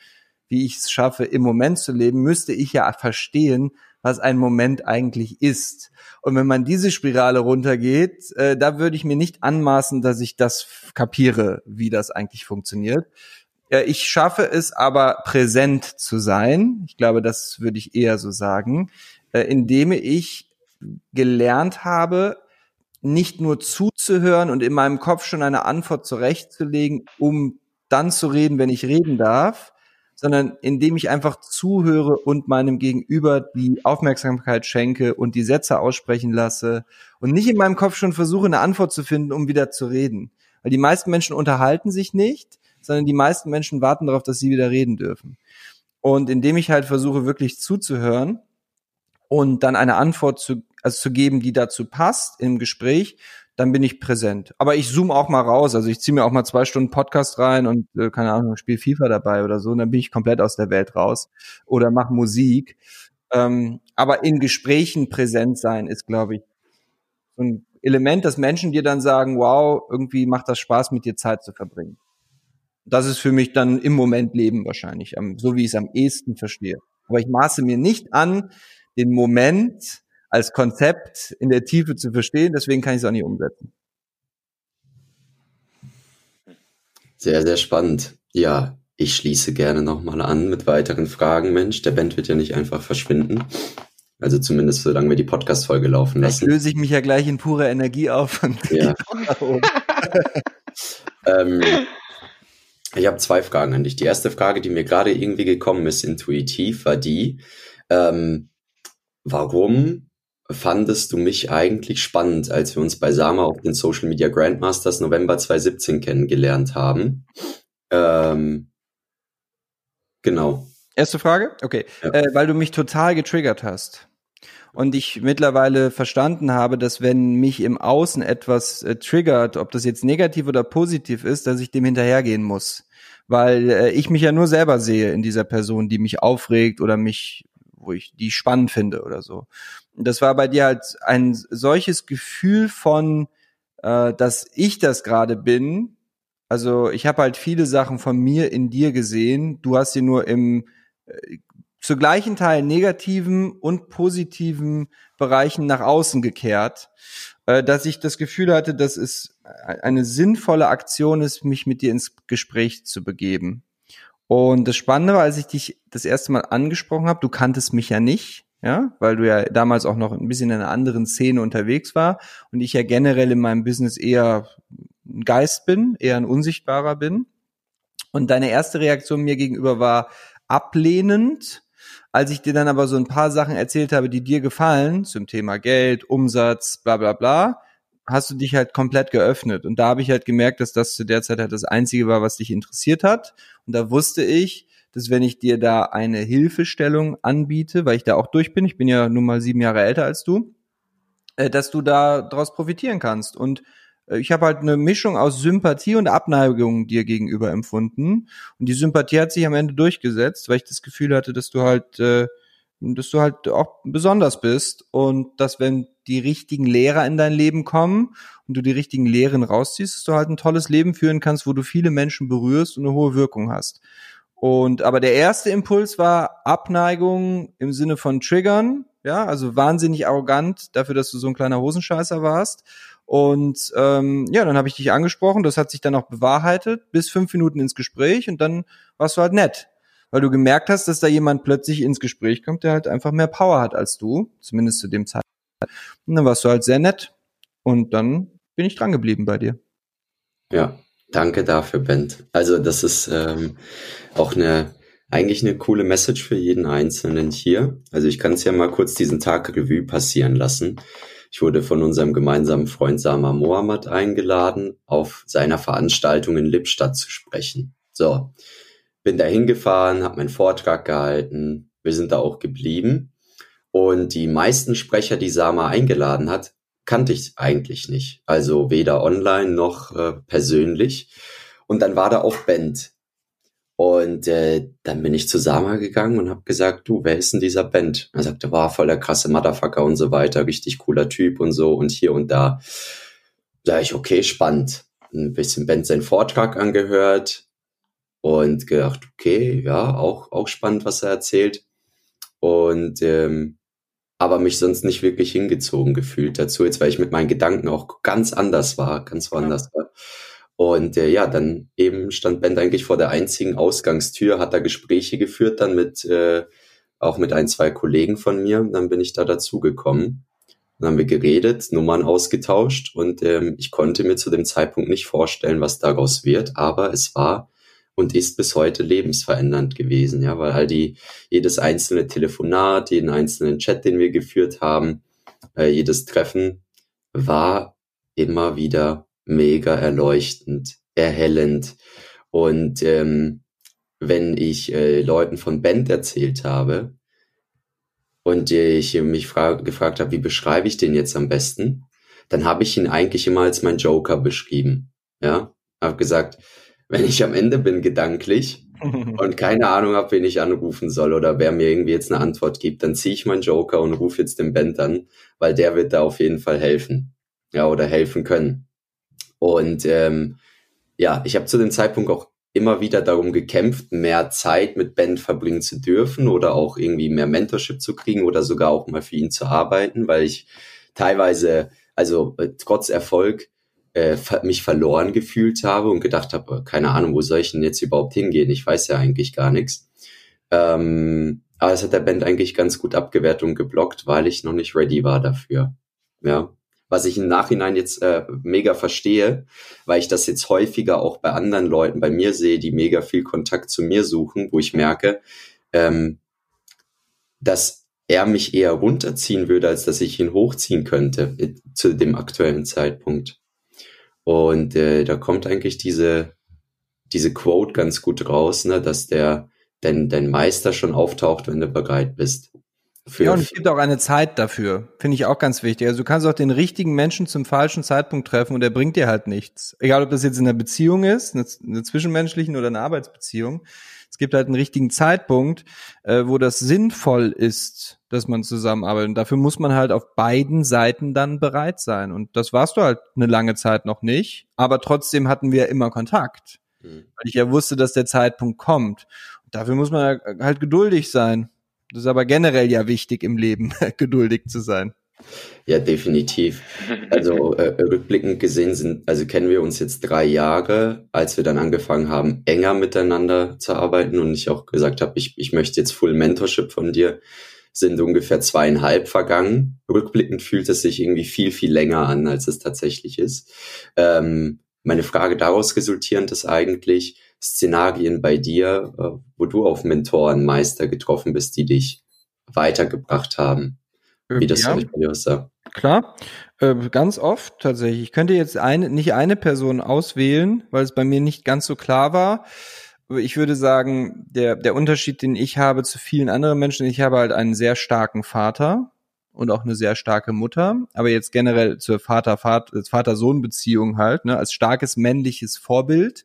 wie ich es schaffe, im Moment zu leben, müsste ich ja verstehen, was ein Moment eigentlich ist. Und wenn man diese Spirale runtergeht, äh, da würde ich mir nicht anmaßen, dass ich das kapiere, wie das eigentlich funktioniert. Ich schaffe es aber präsent zu sein. Ich glaube, das würde ich eher so sagen, äh, indem ich gelernt habe, nicht nur zuzuhören und in meinem Kopf schon eine Antwort zurechtzulegen, um dann zu reden, wenn ich reden darf, sondern indem ich einfach zuhöre und meinem Gegenüber die Aufmerksamkeit schenke und die Sätze aussprechen lasse und nicht in meinem Kopf schon versuche, eine Antwort zu finden, um wieder zu reden. Weil die meisten Menschen unterhalten sich nicht, sondern die meisten Menschen warten darauf, dass sie wieder reden dürfen. Und indem ich halt versuche, wirklich zuzuhören und dann eine Antwort zu, also zu geben, die dazu passt im Gespräch, dann bin ich präsent. Aber ich zoome auch mal raus. Also ich ziehe mir auch mal zwei Stunden Podcast rein und äh, keine Ahnung, spiele FIFA dabei oder so. Und dann bin ich komplett aus der Welt raus oder mache Musik. Ähm, aber in Gesprächen präsent sein ist, glaube ich, ein Element, dass Menschen dir dann sagen, wow, irgendwie macht das Spaß, mit dir Zeit zu verbringen das ist für mich dann im Moment Leben wahrscheinlich, so wie ich es am ehesten verstehe. Aber ich maße mir nicht an, den Moment als Konzept in der Tiefe zu verstehen, deswegen kann ich es auch nicht umsetzen. Sehr, sehr spannend. Ja, ich schließe gerne nochmal an mit weiteren Fragen. Mensch, der Band wird ja nicht einfach verschwinden. Also zumindest solange wir die Podcast-Folge laufen lassen. Vielleicht löse ich mich ja gleich in purer Energie auf. Und ja. ähm, ich habe zwei Fragen an dich. Die erste Frage, die mir gerade irgendwie gekommen ist, intuitiv, war die, ähm, warum fandest du mich eigentlich spannend, als wir uns bei Sama auf den Social Media Grandmasters November 2017 kennengelernt haben? Ähm, genau. Erste Frage? Okay. Ja. Äh, weil du mich total getriggert hast und ich mittlerweile verstanden habe, dass wenn mich im Außen etwas äh, triggert, ob das jetzt negativ oder positiv ist, dass ich dem hinterhergehen muss. Weil äh, ich mich ja nur selber sehe in dieser Person, die mich aufregt oder mich, wo ich die spannend finde oder so. Und das war bei dir halt ein solches Gefühl von, äh, dass ich das gerade bin. Also ich habe halt viele Sachen von mir in dir gesehen. Du hast sie nur im äh, zu gleichen Teilen negativen und positiven Bereichen nach außen gekehrt, äh, dass ich das Gefühl hatte, dass es eine sinnvolle Aktion ist, mich mit dir ins Gespräch zu begeben. Und das Spannende war, als ich dich das erste Mal angesprochen habe, du kanntest mich ja nicht, ja, weil du ja damals auch noch ein bisschen in einer anderen Szene unterwegs war und ich ja generell in meinem Business eher ein Geist bin, eher ein Unsichtbarer bin. Und deine erste Reaktion mir gegenüber war ablehnend als ich dir dann aber so ein paar Sachen erzählt habe, die dir gefallen, zum Thema Geld, Umsatz, bla bla bla, hast du dich halt komplett geöffnet. Und da habe ich halt gemerkt, dass das zu der Zeit halt das Einzige war, was dich interessiert hat. Und da wusste ich, dass wenn ich dir da eine Hilfestellung anbiete, weil ich da auch durch bin, ich bin ja nun mal sieben Jahre älter als du, äh, dass du da daraus profitieren kannst. Und ich habe halt eine Mischung aus Sympathie und Abneigung dir gegenüber empfunden. Und die Sympathie hat sich am Ende durchgesetzt, weil ich das Gefühl hatte, dass du halt, äh, dass du halt auch besonders bist und dass wenn die richtigen Lehrer in dein Leben kommen und du die richtigen Lehren rausziehst, dass du halt ein tolles Leben führen kannst, wo du viele Menschen berührst und eine hohe Wirkung hast. Und aber der erste Impuls war Abneigung im Sinne von Triggern, ja, also wahnsinnig arrogant dafür, dass du so ein kleiner Hosenscheißer warst. Und ähm, ja, dann habe ich dich angesprochen, das hat sich dann auch bewahrheitet, bis fünf Minuten ins Gespräch und dann warst du halt nett. Weil du gemerkt hast, dass da jemand plötzlich ins Gespräch kommt, der halt einfach mehr Power hat als du, zumindest zu dem Zeitpunkt. Und dann warst du halt sehr nett. Und dann bin ich dran geblieben bei dir. Ja, danke dafür, Ben. Also das ist ähm, auch eine eigentlich eine coole Message für jeden Einzelnen hier. Also ich kann es ja mal kurz diesen Tag Revue passieren lassen. Ich wurde von unserem gemeinsamen Freund Sama Mohammed eingeladen, auf seiner Veranstaltung in Lippstadt zu sprechen. So, bin da hingefahren, habe meinen Vortrag gehalten. Wir sind da auch geblieben. Und die meisten Sprecher, die Sama eingeladen hat, kannte ich eigentlich nicht. Also weder online noch äh, persönlich. Und dann war da auch Band. Und äh, dann bin ich zu Sama gegangen und habe gesagt, du, wer ist denn dieser Band? Er sagte, war voll der krasse Motherfucker und so weiter, richtig cooler Typ und so und hier und da. Da ich, okay, spannend. Ein bisschen Band seinen Vortrag angehört und gedacht, okay, ja, auch, auch spannend, was er erzählt. Und ähm, aber mich sonst nicht wirklich hingezogen gefühlt dazu, jetzt weil ich mit meinen Gedanken auch ganz anders war, ganz woanders ja. war. Und äh, ja, dann eben stand Ben eigentlich vor der einzigen Ausgangstür, hat da Gespräche geführt, dann mit äh, auch mit ein, zwei Kollegen von mir. Und dann bin ich da dazugekommen. Dann haben wir geredet, Nummern ausgetauscht und ähm, ich konnte mir zu dem Zeitpunkt nicht vorstellen, was daraus wird, aber es war und ist bis heute lebensverändernd gewesen, ja, weil all die, jedes einzelne Telefonat, jeden einzelnen Chat, den wir geführt haben, äh, jedes Treffen war immer wieder mega erleuchtend, erhellend. Und ähm, wenn ich äh, Leuten von Band erzählt habe und ich mich frag, gefragt habe, wie beschreibe ich den jetzt am besten, dann habe ich ihn eigentlich immer als mein Joker beschrieben. Ja, habe gesagt, wenn ich am Ende bin gedanklich und keine Ahnung habe, wen ich anrufen soll oder wer mir irgendwie jetzt eine Antwort gibt, dann ziehe ich meinen Joker und rufe jetzt den Band an, weil der wird da auf jeden Fall helfen. Ja, oder helfen können. Und ähm, ja, ich habe zu dem Zeitpunkt auch immer wieder darum gekämpft, mehr Zeit mit Ben verbringen zu dürfen oder auch irgendwie mehr Mentorship zu kriegen oder sogar auch mal für ihn zu arbeiten, weil ich teilweise, also äh, trotz Erfolg, äh, mich verloren gefühlt habe und gedacht habe, keine Ahnung, wo soll ich denn jetzt überhaupt hingehen? Ich weiß ja eigentlich gar nichts. Ähm, aber es hat der Band eigentlich ganz gut abgewehrt und geblockt, weil ich noch nicht ready war dafür. Ja was ich im Nachhinein jetzt äh, mega verstehe, weil ich das jetzt häufiger auch bei anderen Leuten bei mir sehe, die mega viel Kontakt zu mir suchen, wo ich merke, ähm, dass er mich eher runterziehen würde, als dass ich ihn hochziehen könnte äh, zu dem aktuellen Zeitpunkt. Und äh, da kommt eigentlich diese, diese Quote ganz gut raus, ne, dass der dein, dein Meister schon auftaucht, wenn du bereit bist. Ja, und es gibt auch eine Zeit dafür. Finde ich auch ganz wichtig. Also du kannst auch den richtigen Menschen zum falschen Zeitpunkt treffen und der bringt dir halt nichts. Egal, ob das jetzt in einer Beziehung ist, eine, eine zwischenmenschlichen oder eine Arbeitsbeziehung. Es gibt halt einen richtigen Zeitpunkt, äh, wo das sinnvoll ist, dass man zusammenarbeitet. Und dafür muss man halt auf beiden Seiten dann bereit sein. Und das warst du halt eine lange Zeit noch nicht. Aber trotzdem hatten wir immer Kontakt. Mhm. Weil ich ja wusste, dass der Zeitpunkt kommt. Und dafür muss man halt geduldig sein. Das ist aber generell ja wichtig im Leben, geduldig zu sein. Ja, definitiv. Also äh, rückblickend gesehen sind, also kennen wir uns jetzt drei Jahre, als wir dann angefangen haben, enger miteinander zu arbeiten und ich auch gesagt habe, ich, ich möchte jetzt Full Mentorship von dir, sind ungefähr zweieinhalb vergangen. Rückblickend fühlt es sich irgendwie viel, viel länger an, als es tatsächlich ist. Ähm, meine Frage daraus resultierend ist eigentlich, Szenarien bei dir, äh, wo du auf Mentoren, Meister getroffen bist, die dich weitergebracht haben? Wie das ja. bei dir aussah? Klar, äh, ganz oft tatsächlich. Ich könnte jetzt eine, nicht eine Person auswählen, weil es bei mir nicht ganz so klar war. Ich würde sagen, der, der Unterschied, den ich habe zu vielen anderen Menschen, ich habe halt einen sehr starken Vater und auch eine sehr starke Mutter. Aber jetzt generell zur Vater-Sohn-Beziehung halt, ne, als starkes männliches Vorbild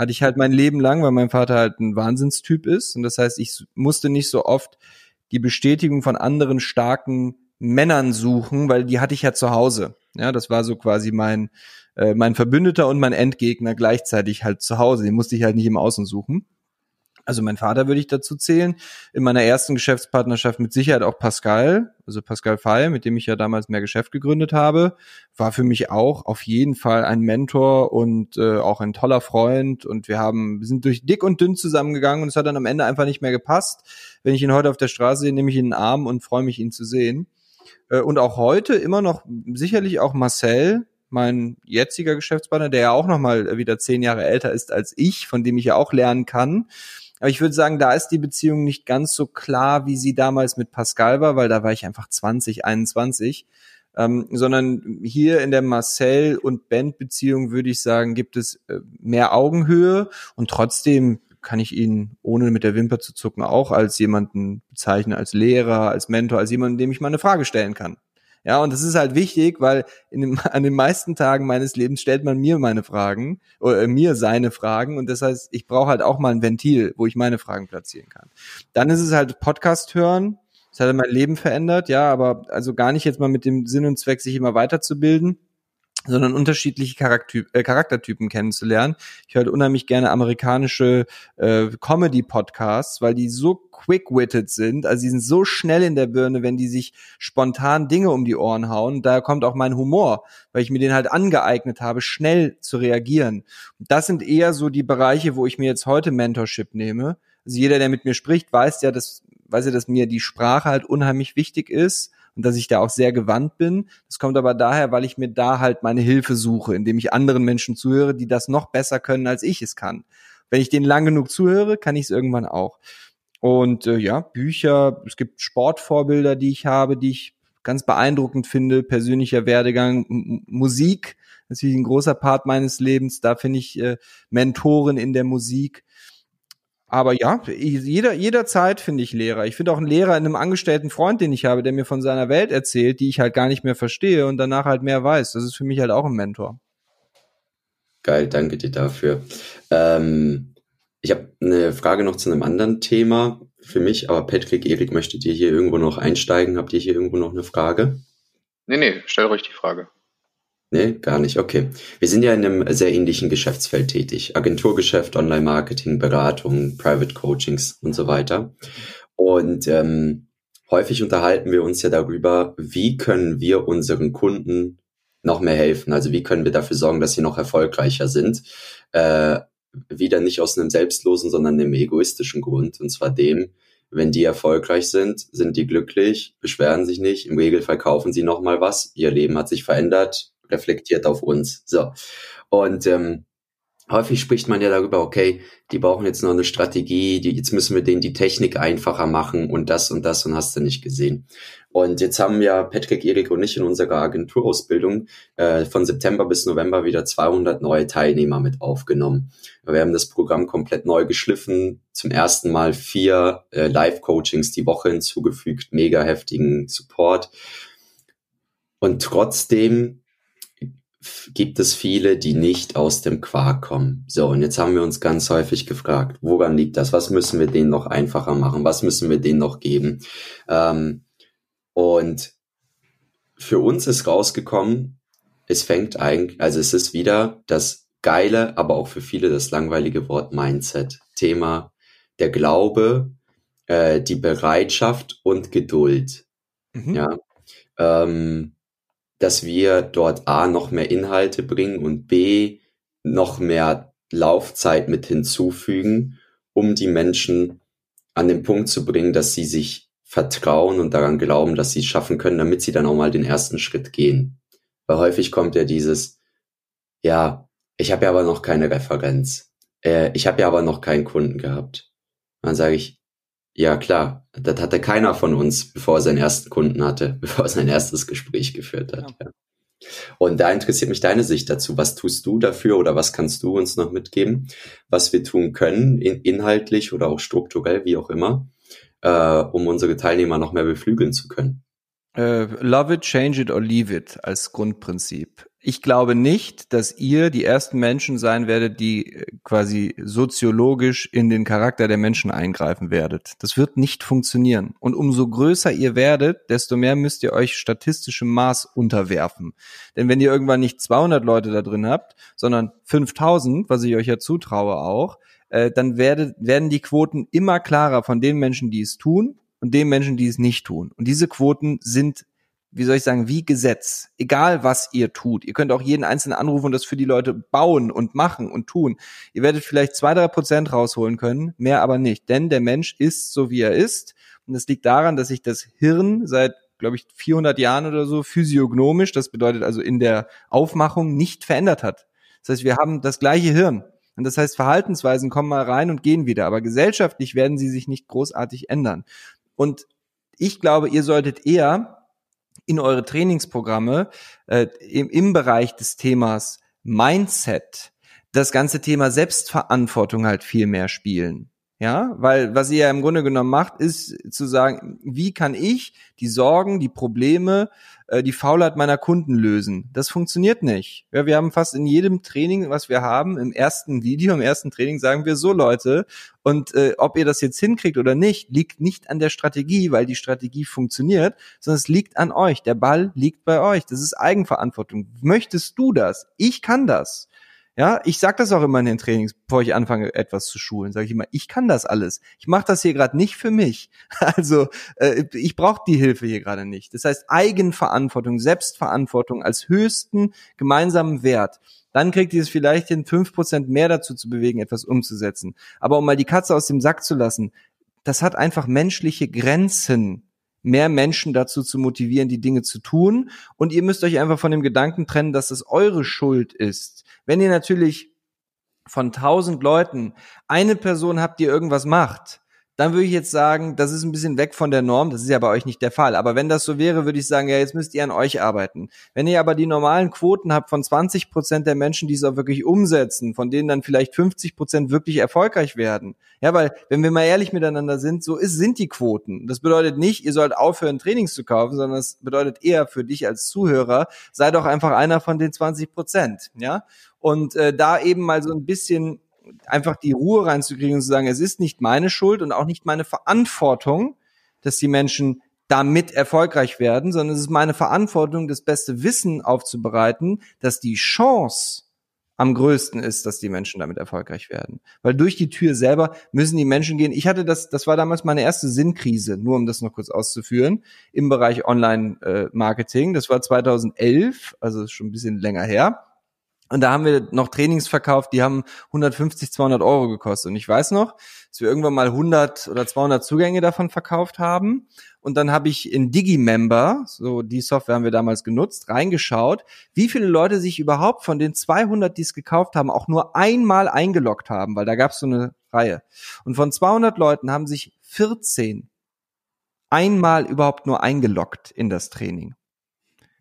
hatte ich halt mein Leben lang, weil mein Vater halt ein Wahnsinnstyp ist. Und das heißt, ich musste nicht so oft die Bestätigung von anderen starken Männern suchen, weil die hatte ich ja zu Hause. Ja, das war so quasi mein, äh, mein Verbündeter und mein Endgegner gleichzeitig halt zu Hause. Den musste ich halt nicht im Außen suchen. Also mein Vater würde ich dazu zählen. In meiner ersten Geschäftspartnerschaft mit Sicherheit auch Pascal, also Pascal Fay, mit dem ich ja damals mehr Geschäft gegründet habe, war für mich auch auf jeden Fall ein Mentor und äh, auch ein toller Freund. Und wir haben, wir sind durch dick und dünn zusammengegangen und es hat dann am Ende einfach nicht mehr gepasst. Wenn ich ihn heute auf der Straße sehe, nehme ich ihn in den Arm und freue mich, ihn zu sehen. Äh, und auch heute immer noch sicherlich auch Marcel, mein jetziger Geschäftspartner, der ja auch noch mal wieder zehn Jahre älter ist als ich, von dem ich ja auch lernen kann. Aber ich würde sagen, da ist die Beziehung nicht ganz so klar, wie sie damals mit Pascal war, weil da war ich einfach 20, 21. Ähm, sondern hier in der Marcel- und Band-Beziehung würde ich sagen, gibt es äh, mehr Augenhöhe und trotzdem kann ich ihn, ohne mit der Wimper zu zucken, auch als jemanden bezeichnen, als Lehrer, als Mentor, als jemanden, dem ich mal eine Frage stellen kann. Ja, und das ist halt wichtig, weil in dem, an den meisten Tagen meines Lebens stellt man mir meine Fragen oder äh, mir seine Fragen und das heißt, ich brauche halt auch mal ein Ventil, wo ich meine Fragen platzieren kann. Dann ist es halt Podcast hören. Das hat mein Leben verändert, ja, aber also gar nicht jetzt mal mit dem Sinn und Zweck, sich immer weiterzubilden, sondern unterschiedliche Charakter äh, Charaktertypen kennenzulernen. Ich höre unheimlich gerne amerikanische äh, Comedy-Podcasts, weil die so quick-witted sind, also die sind so schnell in der Birne, wenn die sich spontan Dinge um die Ohren hauen. Da kommt auch mein Humor, weil ich mir den halt angeeignet habe, schnell zu reagieren. Das sind eher so die Bereiche, wo ich mir jetzt heute Mentorship nehme. Also jeder, der mit mir spricht, weiß ja, dass, weiß ja, dass mir die Sprache halt unheimlich wichtig ist und dass ich da auch sehr gewandt bin. Das kommt aber daher, weil ich mir da halt meine Hilfe suche, indem ich anderen Menschen zuhöre, die das noch besser können, als ich es kann. Wenn ich denen lang genug zuhöre, kann ich es irgendwann auch. Und äh, ja, Bücher, es gibt Sportvorbilder, die ich habe, die ich ganz beeindruckend finde, persönlicher Werdegang, M Musik, natürlich ein großer Part meines Lebens, da finde ich äh, Mentoren in der Musik. Aber ja, jeder, jederzeit finde ich Lehrer. Ich finde auch einen Lehrer in einem angestellten Freund, den ich habe, der mir von seiner Welt erzählt, die ich halt gar nicht mehr verstehe und danach halt mehr weiß. Das ist für mich halt auch ein Mentor. Geil, danke dir dafür. Ähm, ich habe eine Frage noch zu einem anderen Thema für mich, aber Patrick, Erik, möchtet ihr hier irgendwo noch einsteigen? Habt ihr hier irgendwo noch eine Frage? Nee, nee, stell ruhig die Frage. Nee, gar nicht. Okay. Wir sind ja in einem sehr ähnlichen Geschäftsfeld tätig. Agenturgeschäft, Online-Marketing, Beratung, Private Coachings und so weiter. Und ähm, häufig unterhalten wir uns ja darüber, wie können wir unseren Kunden noch mehr helfen? Also wie können wir dafür sorgen, dass sie noch erfolgreicher sind? Äh, wieder nicht aus einem selbstlosen, sondern einem egoistischen Grund. Und zwar dem, wenn die erfolgreich sind, sind die glücklich, beschweren sich nicht, im Regelfall kaufen sie nochmal was, ihr Leben hat sich verändert, reflektiert auf uns. So. Und ähm, häufig spricht man ja darüber, okay, die brauchen jetzt noch eine Strategie, die, jetzt müssen wir denen die Technik einfacher machen und das und das und hast du nicht gesehen. Und jetzt haben ja Patrick, Erik und ich in unserer Agenturausbildung äh, von September bis November wieder 200 neue Teilnehmer mit aufgenommen. Wir haben das Programm komplett neu geschliffen, zum ersten Mal vier äh, Live-Coachings die Woche hinzugefügt, mega heftigen Support. Und trotzdem gibt es viele, die nicht aus dem Quark kommen. So, und jetzt haben wir uns ganz häufig gefragt, woran liegt das? Was müssen wir denen noch einfacher machen? Was müssen wir denen noch geben? Ähm, und für uns ist rausgekommen, es fängt eigentlich, also es ist wieder das geile, aber auch für viele das langweilige Wort Mindset. Thema der Glaube, äh, die Bereitschaft und Geduld. Mhm. Ja. Ähm, dass wir dort A noch mehr Inhalte bringen und B noch mehr Laufzeit mit hinzufügen, um die Menschen an den Punkt zu bringen, dass sie sich vertrauen und daran glauben, dass sie es schaffen können, damit sie dann auch mal den ersten Schritt gehen. Weil häufig kommt ja dieses, ja, ich habe ja aber noch keine Referenz. Äh, ich habe ja aber noch keinen Kunden gehabt. dann sage ich, Ja, klar. Das hatte keiner von uns, bevor er seinen ersten Kunden hatte, bevor er sein erstes Gespräch geführt hat. Ja. Und da interessiert mich deine Sicht dazu. Was tust du dafür oder was kannst du uns noch mitgeben, was wir tun können, in, inhaltlich oder auch strukturell, wie auch immer, äh, um unsere Teilnehmer noch mehr beflügeln zu können? Uh, love it, change it or leave it als Grundprinzip. Ich glaube nicht, dass ihr die ersten Menschen sein werdet, die äh, quasi soziologisch in den Charakter der Menschen eingreifen werdet. Das wird nicht funktionieren. Und umso größer ihr werdet, desto mehr müsst ihr euch statistischem Maß unterwerfen. Denn wenn ihr irgendwann nicht 200 Leute da drin habt, sondern 5000, was ich euch ja zutraue auch, äh, dann werdet, werden die Quoten immer klarer von den Menschen, die es tun und den Menschen, die es nicht tun. Und diese Quoten sind wie soll ich sagen, wie Gesetz. Egal was ihr tut. Ihr könnt auch jeden einzelnen anrufen und das für die Leute bauen und machen und tun. Ihr werdet vielleicht zwei, drei Prozent rausholen können, mehr aber nicht. Denn der Mensch ist so, wie er ist. Und das liegt daran, dass sich das Hirn seit, glaube ich, 400 Jahren oder so physiognomisch, das bedeutet also in der Aufmachung, nicht verändert hat. Das heißt, wir haben das gleiche Hirn. Und das heißt, Verhaltensweisen kommen mal rein und gehen wieder. Aber gesellschaftlich werden sie sich nicht großartig ändern. Und ich glaube, ihr solltet eher in eure Trainingsprogramme äh, im, im Bereich des Themas Mindset das ganze Thema Selbstverantwortung halt viel mehr spielen. Ja, weil was ihr ja im Grunde genommen macht, ist zu sagen, wie kann ich die Sorgen, die Probleme, äh, die Faulheit meiner Kunden lösen? Das funktioniert nicht. Ja, wir haben fast in jedem Training, was wir haben, im ersten Video, im ersten Training sagen wir so, Leute, und äh, ob ihr das jetzt hinkriegt oder nicht, liegt nicht an der Strategie, weil die Strategie funktioniert, sondern es liegt an euch. Der Ball liegt bei euch. Das ist Eigenverantwortung. Möchtest du das? Ich kann das. Ja, ich sag das auch immer in den Trainings, bevor ich anfange, etwas zu schulen. Sage ich immer, ich kann das alles. Ich mache das hier gerade nicht für mich. Also äh, ich brauche die Hilfe hier gerade nicht. Das heißt Eigenverantwortung, Selbstverantwortung als höchsten gemeinsamen Wert. Dann kriegt ihr es vielleicht hin, fünf Prozent mehr dazu zu bewegen, etwas umzusetzen. Aber um mal die Katze aus dem Sack zu lassen, das hat einfach menschliche Grenzen mehr Menschen dazu zu motivieren, die Dinge zu tun. Und ihr müsst euch einfach von dem Gedanken trennen, dass es eure Schuld ist. Wenn ihr natürlich von tausend Leuten eine Person habt, die irgendwas macht, dann würde ich jetzt sagen, das ist ein bisschen weg von der Norm. Das ist ja bei euch nicht der Fall. Aber wenn das so wäre, würde ich sagen, ja, jetzt müsst ihr an euch arbeiten. Wenn ihr aber die normalen Quoten habt von 20 Prozent der Menschen, die es auch wirklich umsetzen, von denen dann vielleicht 50 Prozent wirklich erfolgreich werden. Ja, weil, wenn wir mal ehrlich miteinander sind, so ist, sind die Quoten. Das bedeutet nicht, ihr sollt aufhören, Trainings zu kaufen, sondern es bedeutet eher für dich als Zuhörer, sei doch einfach einer von den 20 Prozent. Ja, und äh, da eben mal so ein bisschen einfach die Ruhe reinzukriegen und zu sagen, es ist nicht meine Schuld und auch nicht meine Verantwortung, dass die Menschen damit erfolgreich werden, sondern es ist meine Verantwortung, das beste Wissen aufzubereiten, dass die Chance am größten ist, dass die Menschen damit erfolgreich werden. Weil durch die Tür selber müssen die Menschen gehen. Ich hatte das, das war damals meine erste Sinnkrise, nur um das noch kurz auszuführen, im Bereich Online-Marketing. Das war 2011, also schon ein bisschen länger her. Und da haben wir noch Trainings verkauft, die haben 150, 200 Euro gekostet. Und ich weiß noch, dass wir irgendwann mal 100 oder 200 Zugänge davon verkauft haben. Und dann habe ich in Digimember, so die Software haben wir damals genutzt, reingeschaut, wie viele Leute sich überhaupt von den 200, die es gekauft haben, auch nur einmal eingeloggt haben, weil da gab es so eine Reihe. Und von 200 Leuten haben sich 14 einmal überhaupt nur eingeloggt in das Training.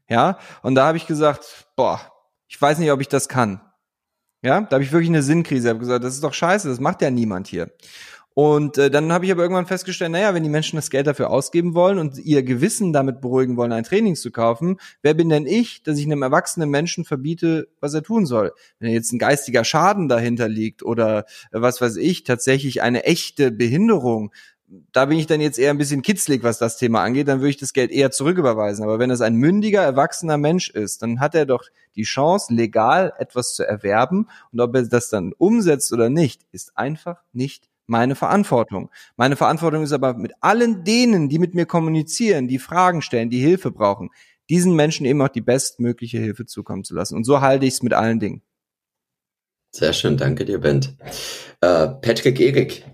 Ja, und da habe ich gesagt, boah, ich weiß nicht, ob ich das kann. Ja, da habe ich wirklich eine Sinnkrise. Ich habe gesagt, das ist doch scheiße, das macht ja niemand hier. Und äh, dann habe ich aber irgendwann festgestellt, naja, wenn die Menschen das Geld dafür ausgeben wollen und ihr Gewissen damit beruhigen wollen, ein Training zu kaufen, wer bin denn ich, dass ich einem erwachsenen Menschen verbiete, was er tun soll? Wenn jetzt ein geistiger Schaden dahinter liegt oder äh, was weiß ich, tatsächlich eine echte Behinderung, da bin ich dann jetzt eher ein bisschen kitzlig, was das Thema angeht, dann würde ich das Geld eher zurücküberweisen. Aber wenn es ein mündiger, erwachsener Mensch ist, dann hat er doch die Chance, legal etwas zu erwerben. Und ob er das dann umsetzt oder nicht, ist einfach nicht meine Verantwortung. Meine Verantwortung ist aber mit allen denen, die mit mir kommunizieren, die Fragen stellen, die Hilfe brauchen, diesen Menschen eben auch die bestmögliche Hilfe zukommen zu lassen. Und so halte ich es mit allen Dingen. Sehr schön, danke dir, Bent. Äh, Patrick Erik,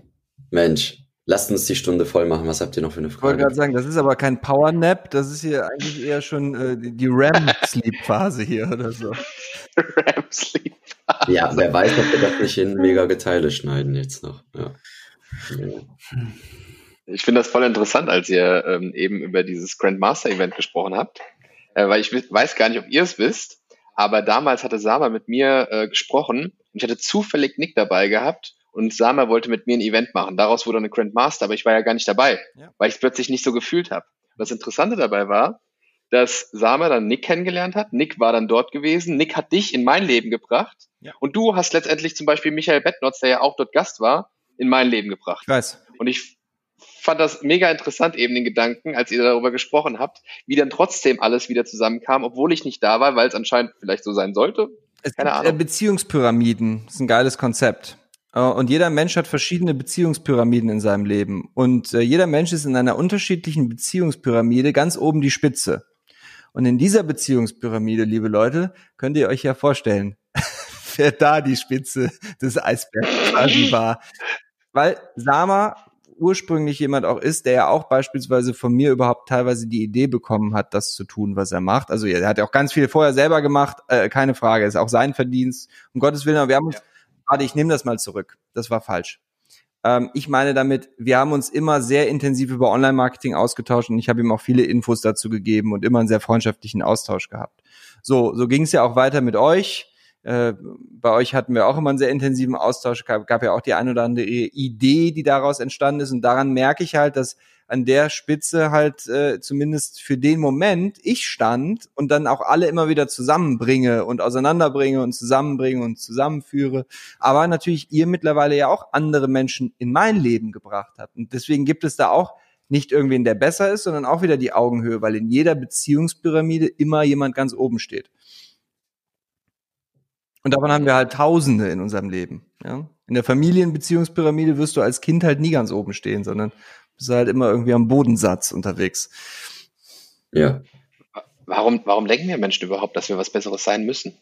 Mensch, Lasst uns die Stunde voll machen. Was habt ihr noch für eine Frage? Ich wollte gerade sagen, das ist aber kein Power Nap, das ist hier eigentlich eher schon äh, die REM-Sleep-Phase hier oder so. REM-Sleep-Phase. Ja, wer weiß, ob wir das nicht in mega Geteile schneiden jetzt noch. Ja. Ich finde das voll interessant, als ihr ähm, eben über dieses Grandmaster Event gesprochen habt, äh, weil ich weiß gar nicht, ob ihr es wisst, aber damals hatte Sama mit mir äh, gesprochen und ich hatte zufällig Nick dabei gehabt und Sama wollte mit mir ein Event machen. Daraus wurde eine Grandmaster, aber ich war ja gar nicht dabei, ja. weil ich es plötzlich nicht so gefühlt habe. Das Interessante dabei war, dass Sama dann Nick kennengelernt hat. Nick war dann dort gewesen. Nick hat dich in mein Leben gebracht. Ja. Und du hast letztendlich zum Beispiel Michael Bettnotz, der ja auch dort Gast war, in mein Leben gebracht. Ich weiß. Und ich fand das mega interessant, eben den Gedanken, als ihr darüber gesprochen habt, wie dann trotzdem alles wieder zusammenkam, obwohl ich nicht da war, weil es anscheinend vielleicht so sein sollte. Es Keine gibt, Ahnung. Beziehungspyramiden, das ist ein geiles Konzept. Äh, und jeder Mensch hat verschiedene Beziehungspyramiden in seinem Leben. Und äh, jeder Mensch ist in einer unterschiedlichen Beziehungspyramide ganz oben die Spitze. Und in dieser Beziehungspyramide, liebe Leute, könnt ihr euch ja vorstellen, wer da die Spitze des Eisbergs quasi war. Weil Sama ursprünglich jemand auch ist, der ja auch beispielsweise von mir überhaupt teilweise die Idee bekommen hat, das zu tun, was er macht. Also er hat ja auch ganz viel vorher selber gemacht, äh, keine Frage, ist auch sein Verdienst. Um Gottes Willen, aber wir haben uns, ja. Warte, ich nehme das mal zurück. Das war falsch. Ähm, ich meine damit, wir haben uns immer sehr intensiv über Online-Marketing ausgetauscht und ich habe ihm auch viele Infos dazu gegeben und immer einen sehr freundschaftlichen Austausch gehabt. So, so ging es ja auch weiter mit euch. Äh, bei euch hatten wir auch immer einen sehr intensiven Austausch, gab, gab ja auch die ein oder andere Idee, die daraus entstanden ist. Und daran merke ich halt, dass an der Spitze halt äh, zumindest für den Moment ich stand und dann auch alle immer wieder zusammenbringe und auseinanderbringe und zusammenbringe und zusammenführe. Aber natürlich ihr mittlerweile ja auch andere Menschen in mein Leben gebracht habt. Und deswegen gibt es da auch nicht irgendwen, der besser ist, sondern auch wieder die Augenhöhe, weil in jeder Beziehungspyramide immer jemand ganz oben steht. Und davon haben wir halt Tausende in unserem Leben. Ja? In der Familienbeziehungspyramide wirst du als Kind halt nie ganz oben stehen, sondern bist halt immer irgendwie am Bodensatz unterwegs. Ja. Warum, warum denken wir Menschen überhaupt, dass wir was Besseres sein müssen?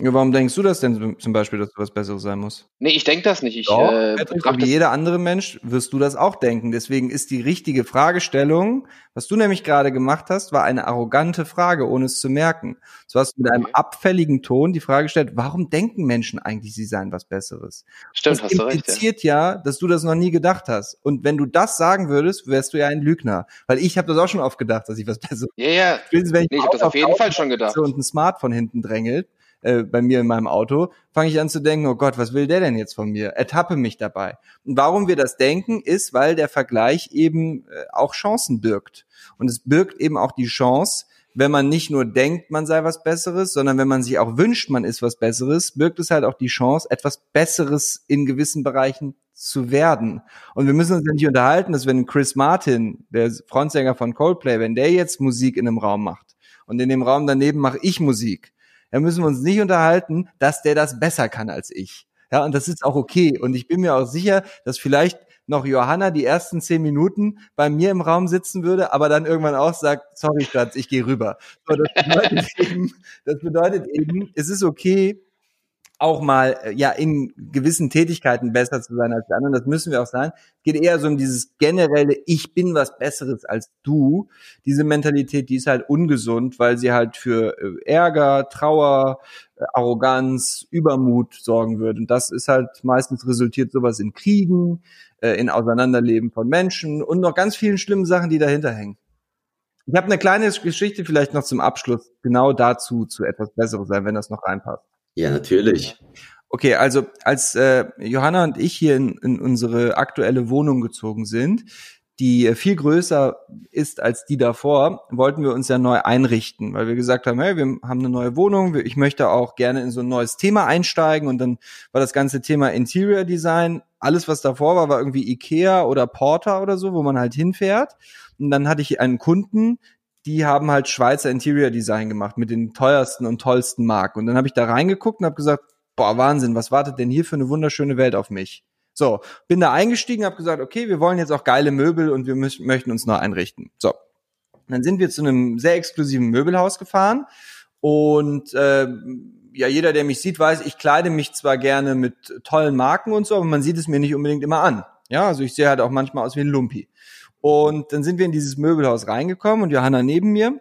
Ja, warum denkst du das denn zum Beispiel, dass du was Besseres sein musst? Nee, ich denke das nicht. Ich, Doch, äh, wie jeder andere Mensch wirst du das auch denken. Deswegen ist die richtige Fragestellung, was du nämlich gerade gemacht hast, war eine arrogante Frage, ohne es zu merken. So hast du mit einem abfälligen Ton die Frage gestellt, warum denken Menschen eigentlich, sie seien was Besseres? Stimmt, das hast du recht. Das impliziert ja. ja, dass du das noch nie gedacht hast. Und wenn du das sagen würdest, wärst du ja ein Lügner. Weil ich habe das auch schon oft gedacht, dass ich was Besseres. Ja, ja. Spätestens, wenn ich, nee, ich habe das auf jeden Fall schon gedacht. Und ein Smartphone hinten drängelt äh, bei mir in meinem Auto, fange ich an zu denken, oh Gott, was will der denn jetzt von mir? Ertappe mich dabei. Und warum wir das denken, ist, weil der Vergleich eben äh, auch Chancen birgt. Und es birgt eben auch die Chance, wenn man nicht nur denkt, man sei was Besseres, sondern wenn man sich auch wünscht, man ist was Besseres, birgt es halt auch die Chance, etwas Besseres in gewissen Bereichen zu werden. Und wir müssen uns ja nicht unterhalten, dass wenn Chris Martin, der Frontsänger von Coldplay, wenn der jetzt Musik in einem Raum macht und in dem Raum daneben mache ich Musik, da müssen wir uns nicht unterhalten, dass der das besser kann als ich. Ja, und das ist auch okay. Und ich bin mir auch sicher, dass vielleicht noch Johanna die ersten zehn Minuten bei mir im Raum sitzen würde, aber dann irgendwann auch sagt, sorry Schatz, ich gehe rüber. So, das, bedeutet eben, das bedeutet eben, es ist okay, auch mal äh, ja in gewissen Tätigkeiten besser zu sein als die anderen. Das müssen wir auch sein. Es geht eher so um dieses generelle Ich bin was Besseres als du. Diese Mentalität, die ist halt ungesund, weil sie halt für äh, Ärger, Trauer, äh, Arroganz, Übermut sorgen würde. Und das ist halt meistens resultiert sowas in Kriegen, in Auseinanderleben von Menschen und noch ganz vielen schlimmen Sachen, die dahinter hängen. Ich habe eine kleine Geschichte vielleicht noch zum Abschluss genau dazu zu etwas Besseres sein, wenn das noch reinpasst. Ja, natürlich. Okay, also als äh, Johanna und ich hier in, in unsere aktuelle Wohnung gezogen sind, die äh, viel größer ist als die davor, wollten wir uns ja neu einrichten, weil wir gesagt haben, hey, wir haben eine neue Wohnung, ich möchte auch gerne in so ein neues Thema einsteigen und dann war das ganze Thema Interior Design, alles was davor war, war irgendwie Ikea oder Porter oder so, wo man halt hinfährt und dann hatte ich einen Kunden, die haben halt Schweizer Interior Design gemacht mit den teuersten und tollsten Marken. Und dann habe ich da reingeguckt und habe gesagt, boah, Wahnsinn, was wartet denn hier für eine wunderschöne Welt auf mich? So, bin da eingestiegen, habe gesagt, okay, wir wollen jetzt auch geile Möbel und wir möchten uns neu einrichten. So, dann sind wir zu einem sehr exklusiven Möbelhaus gefahren und äh, ja, jeder, der mich sieht, weiß, ich kleide mich zwar gerne mit tollen Marken und so, aber man sieht es mir nicht unbedingt immer an. Ja, also ich sehe halt auch manchmal aus wie ein Lumpi. Und dann sind wir in dieses Möbelhaus reingekommen und Johanna neben mir.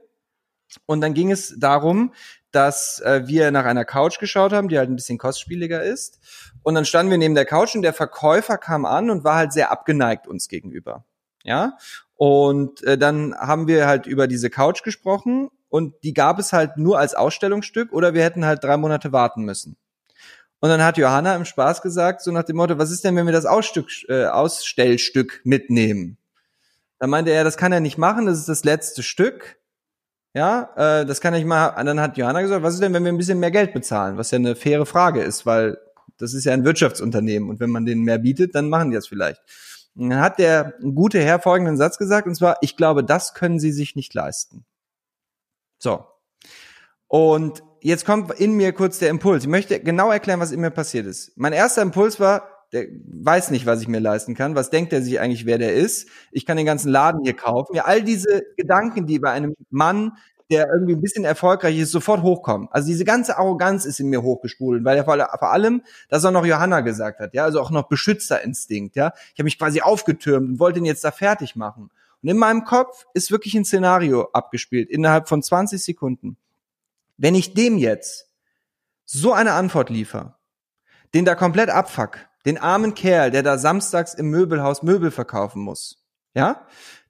Und dann ging es darum, dass äh, wir nach einer Couch geschaut haben, die halt ein bisschen kostspieliger ist. Und dann standen wir neben der Couch und der Verkäufer kam an und war halt sehr abgeneigt uns gegenüber. Ja. Und äh, dann haben wir halt über diese Couch gesprochen und die gab es halt nur als Ausstellungsstück oder wir hätten halt drei Monate warten müssen. Und dann hat Johanna im Spaß gesagt, so nach dem Motto, was ist denn, wenn wir das Ausstück, äh, Ausstellstück mitnehmen? Da meinte er, das kann er nicht machen, das ist das letzte Stück. Ja, äh, das kann ich mal. Und dann hat Johanna gesagt, was ist denn, wenn wir ein bisschen mehr Geld bezahlen? Was ja eine faire Frage ist, weil das ist ja ein Wirtschaftsunternehmen und wenn man denen mehr bietet, dann machen die das vielleicht. Und dann hat der gute Herr folgenden Satz gesagt, und zwar, ich glaube, das können sie sich nicht leisten. So. Und jetzt kommt in mir kurz der Impuls. Ich möchte genau erklären, was in mir passiert ist. Mein erster Impuls war, der weiß nicht, was ich mir leisten kann. Was denkt er sich eigentlich, wer der ist? Ich kann den ganzen Laden hier kaufen. Ja, all diese Gedanken, die bei einem Mann, der irgendwie ein bisschen erfolgreich ist, sofort hochkommen. Also diese ganze Arroganz ist in mir hochgespult, weil er vor allem, dass er noch Johanna gesagt hat, ja, also auch noch Beschützerinstinkt, ja. Ich habe mich quasi aufgetürmt und wollte ihn jetzt da fertig machen. Und in meinem Kopf ist wirklich ein Szenario abgespielt, innerhalb von 20 Sekunden. Wenn ich dem jetzt so eine Antwort liefere, den da komplett abfuck, den armen Kerl, der da samstags im Möbelhaus Möbel verkaufen muss, ja,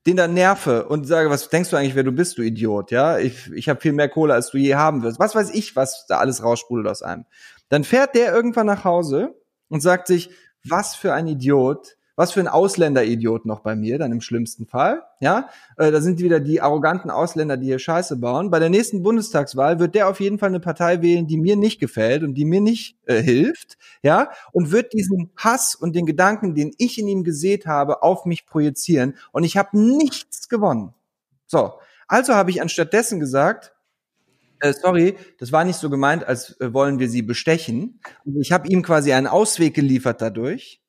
den da nerve und sage, was denkst du eigentlich, wer du bist, du Idiot, ja, ich, ich habe viel mehr Kohle, als du je haben wirst, was weiß ich, was da alles raussprudelt aus einem. Dann fährt der irgendwann nach Hause und sagt sich, was für ein Idiot, was für ein Ausländeridiot noch bei mir, dann im schlimmsten Fall. Ja, äh, da sind wieder die arroganten Ausländer, die hier Scheiße bauen. Bei der nächsten Bundestagswahl wird der auf jeden Fall eine Partei wählen, die mir nicht gefällt und die mir nicht äh, hilft. Ja, und wird diesen Hass und den Gedanken, den ich in ihm gesät habe, auf mich projizieren. Und ich habe nichts gewonnen. So, also habe ich anstattdessen gesagt, äh, sorry, das war nicht so gemeint, als äh, wollen wir sie bestechen. Ich habe ihm quasi einen Ausweg geliefert dadurch.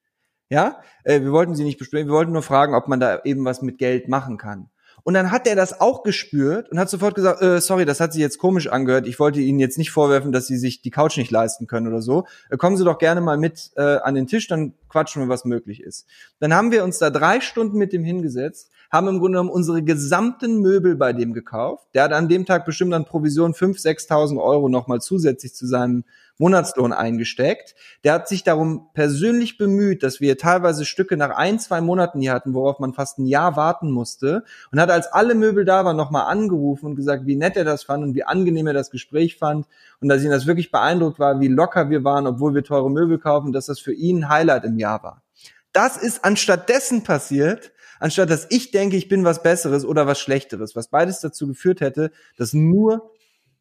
Ja, äh, wir wollten sie nicht besprechen, wir wollten nur fragen, ob man da eben was mit Geld machen kann. Und dann hat er das auch gespürt und hat sofort gesagt, äh, sorry, das hat sich jetzt komisch angehört. Ich wollte Ihnen jetzt nicht vorwerfen, dass Sie sich die Couch nicht leisten können oder so. Äh, kommen Sie doch gerne mal mit äh, an den Tisch, dann quatschen wir, was möglich ist. Dann haben wir uns da drei Stunden mit dem hingesetzt, haben im Grunde genommen unsere gesamten Möbel bei dem gekauft. Der hat an dem Tag bestimmt an Provision 5.000, 6.000 Euro nochmal zusätzlich zu seinem Monatslohn eingesteckt. Der hat sich darum persönlich bemüht, dass wir teilweise Stücke nach ein, zwei Monaten hier hatten, worauf man fast ein Jahr warten musste. Und hat, als alle Möbel da waren, nochmal angerufen und gesagt, wie nett er das fand und wie angenehm er das Gespräch fand. Und dass ihn das wirklich beeindruckt war, wie locker wir waren, obwohl wir teure Möbel kaufen, dass das für ihn ein Highlight im Jahr war. Das ist anstatt dessen passiert, anstatt dass ich denke, ich bin was Besseres oder was Schlechteres, was beides dazu geführt hätte, dass nur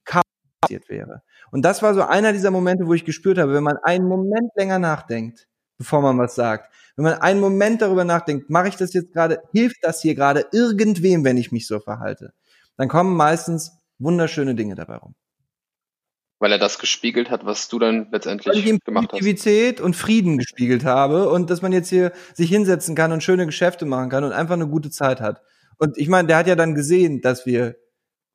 Chaos passiert wäre. Und das war so einer dieser Momente, wo ich gespürt habe, wenn man einen Moment länger nachdenkt, bevor man was sagt, wenn man einen Moment darüber nachdenkt, mache ich das jetzt gerade, hilft das hier gerade irgendwem, wenn ich mich so verhalte, dann kommen meistens wunderschöne Dinge dabei rum. Weil er das gespiegelt hat, was du dann letztendlich Weil ich ihm gemacht Positivität und Frieden gespiegelt habe und dass man jetzt hier sich hinsetzen kann und schöne Geschäfte machen kann und einfach eine gute Zeit hat. Und ich meine, der hat ja dann gesehen, dass wir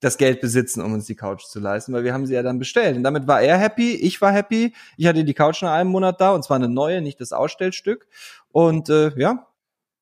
das Geld besitzen, um uns die Couch zu leisten, weil wir haben sie ja dann bestellt. Und damit war er happy, ich war happy. Ich hatte die Couch nach einem Monat da und zwar eine neue, nicht das Ausstellstück. Und äh, ja,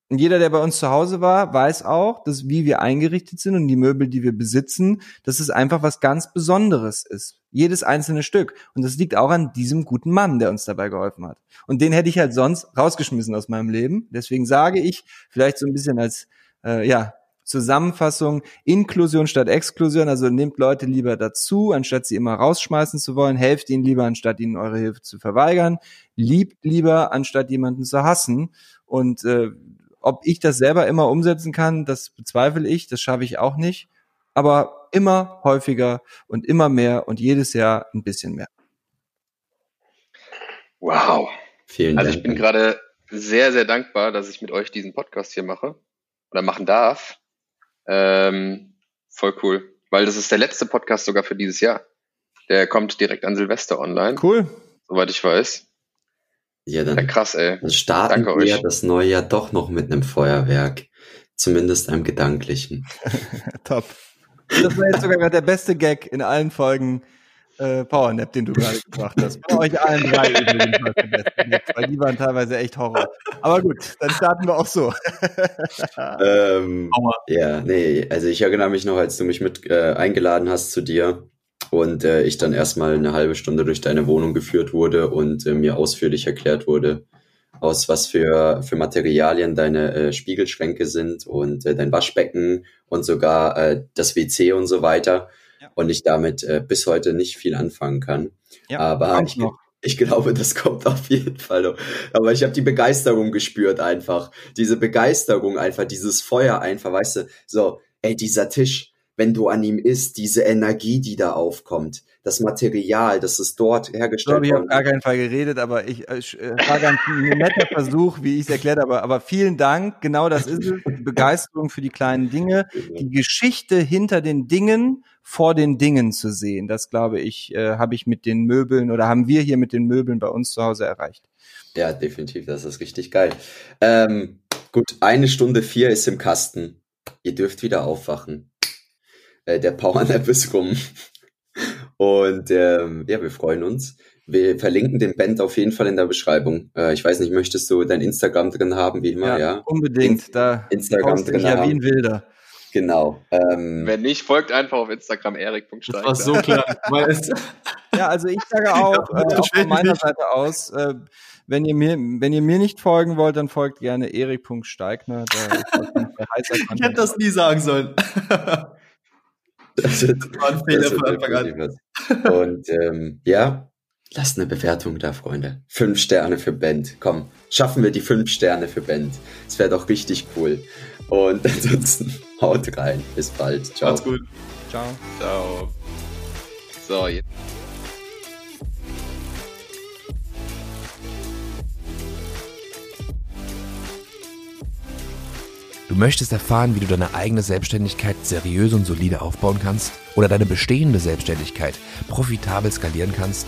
und jeder, der bei uns zu Hause war, weiß auch, dass wie wir eingerichtet sind und die Möbel, die wir besitzen, dass es einfach was ganz Besonderes ist. Jedes einzelne Stück. Und das liegt auch an diesem guten Mann, der uns dabei geholfen hat. Und den hätte ich halt sonst rausgeschmissen aus meinem Leben. Deswegen sage ich, vielleicht so ein bisschen als äh, ja, Zusammenfassung, Inklusion statt Exklusion, also nehmt Leute lieber dazu, anstatt sie immer rausschmeißen zu wollen, helft ihnen lieber, anstatt ihnen eure Hilfe zu verweigern, liebt lieber, anstatt jemanden zu hassen. Und äh, ob ich das selber immer umsetzen kann, das bezweifle ich, das schaffe ich auch nicht. Aber immer häufiger und immer mehr und jedes Jahr ein bisschen mehr. Wow. Vielen Dank. Also ich bin gerade sehr, sehr dankbar, dass ich mit euch diesen Podcast hier mache oder machen darf. Ähm, voll cool. Weil das ist der letzte Podcast sogar für dieses Jahr. Der kommt direkt an Silvester online. Cool. Soweit ich weiß. Ja, dann, ja, krass, ey. Dann starten Danke wir euch. das neue Jahr doch noch mit einem Feuerwerk. Zumindest einem gedanklichen. Top. Das war jetzt sogar der beste Gag in allen Folgen äh, Powernap, den du gerade gebracht hast. Bei euch allen drei übrigens, weil die waren teilweise echt Horror. Aber gut, dann starten wir auch so. ähm, ja, nee, also ich erinnere mich noch, als du mich mit äh, eingeladen hast zu dir und äh, ich dann erstmal eine halbe Stunde durch deine Wohnung geführt wurde und äh, mir ausführlich erklärt wurde, aus was für, für Materialien deine äh, Spiegelschränke sind und äh, dein Waschbecken und sogar äh, das WC und so weiter. Und ich damit äh, bis heute nicht viel anfangen kann. Ja, Aber ich, noch. ich glaube, das kommt auf jeden Fall noch. Aber ich habe die Begeisterung gespürt einfach. Diese Begeisterung einfach, dieses Feuer einfach, weißt du, so, ey, dieser Tisch, wenn du an ihm isst, diese Energie, die da aufkommt, das Material, das ist dort hergestellt worden. Ich habe gar keinen Fall geredet, aber ich äh, äh war ganz ein netter Versuch, wie ich es erklärt habe. Aber vielen Dank. Genau das ist es. Die Begeisterung für die kleinen Dinge, die Geschichte hinter den Dingen vor den Dingen zu sehen. Das glaube ich, äh, habe ich mit den Möbeln oder haben wir hier mit den Möbeln bei uns zu Hause erreicht. Ja, definitiv. Das ist richtig geil. Ähm, gut, eine Stunde vier ist im Kasten. Ihr dürft wieder aufwachen. Äh, der Powernap ist rum. Und ähm, ja, wir freuen uns. Wir verlinken den Band auf jeden Fall in der Beschreibung. Äh, ich weiß nicht, möchtest du dein Instagram drin haben, wie immer? Ja, ja? unbedingt. In da Instagram drin ja haben. wie ein Wilder. Genau. Ähm, Wenn nicht, folgt einfach auf Instagram erik.stein. Das war so klar. ja, also ich sage auch, äh, auch von meiner Seite aus, äh, wenn ihr mir, wenn ihr mir nicht folgen wollt, dann folgt gerne erik.steigner. ich hätte das nie sagen sollen. Das, das war ein Fehler von Anfang an. Und ähm, ja, lasst eine Bewertung da, Freunde. Fünf Sterne für Band. Komm, schaffen wir die fünf Sterne für Band. Das wäre doch richtig cool. Und ansonsten haut rein. Bis bald. Ciao. Macht's gut. Ciao. Ciao. So, jetzt. Du möchtest erfahren, wie du deine eigene Selbstständigkeit seriös und solide aufbauen kannst oder deine bestehende Selbstständigkeit profitabel skalieren kannst?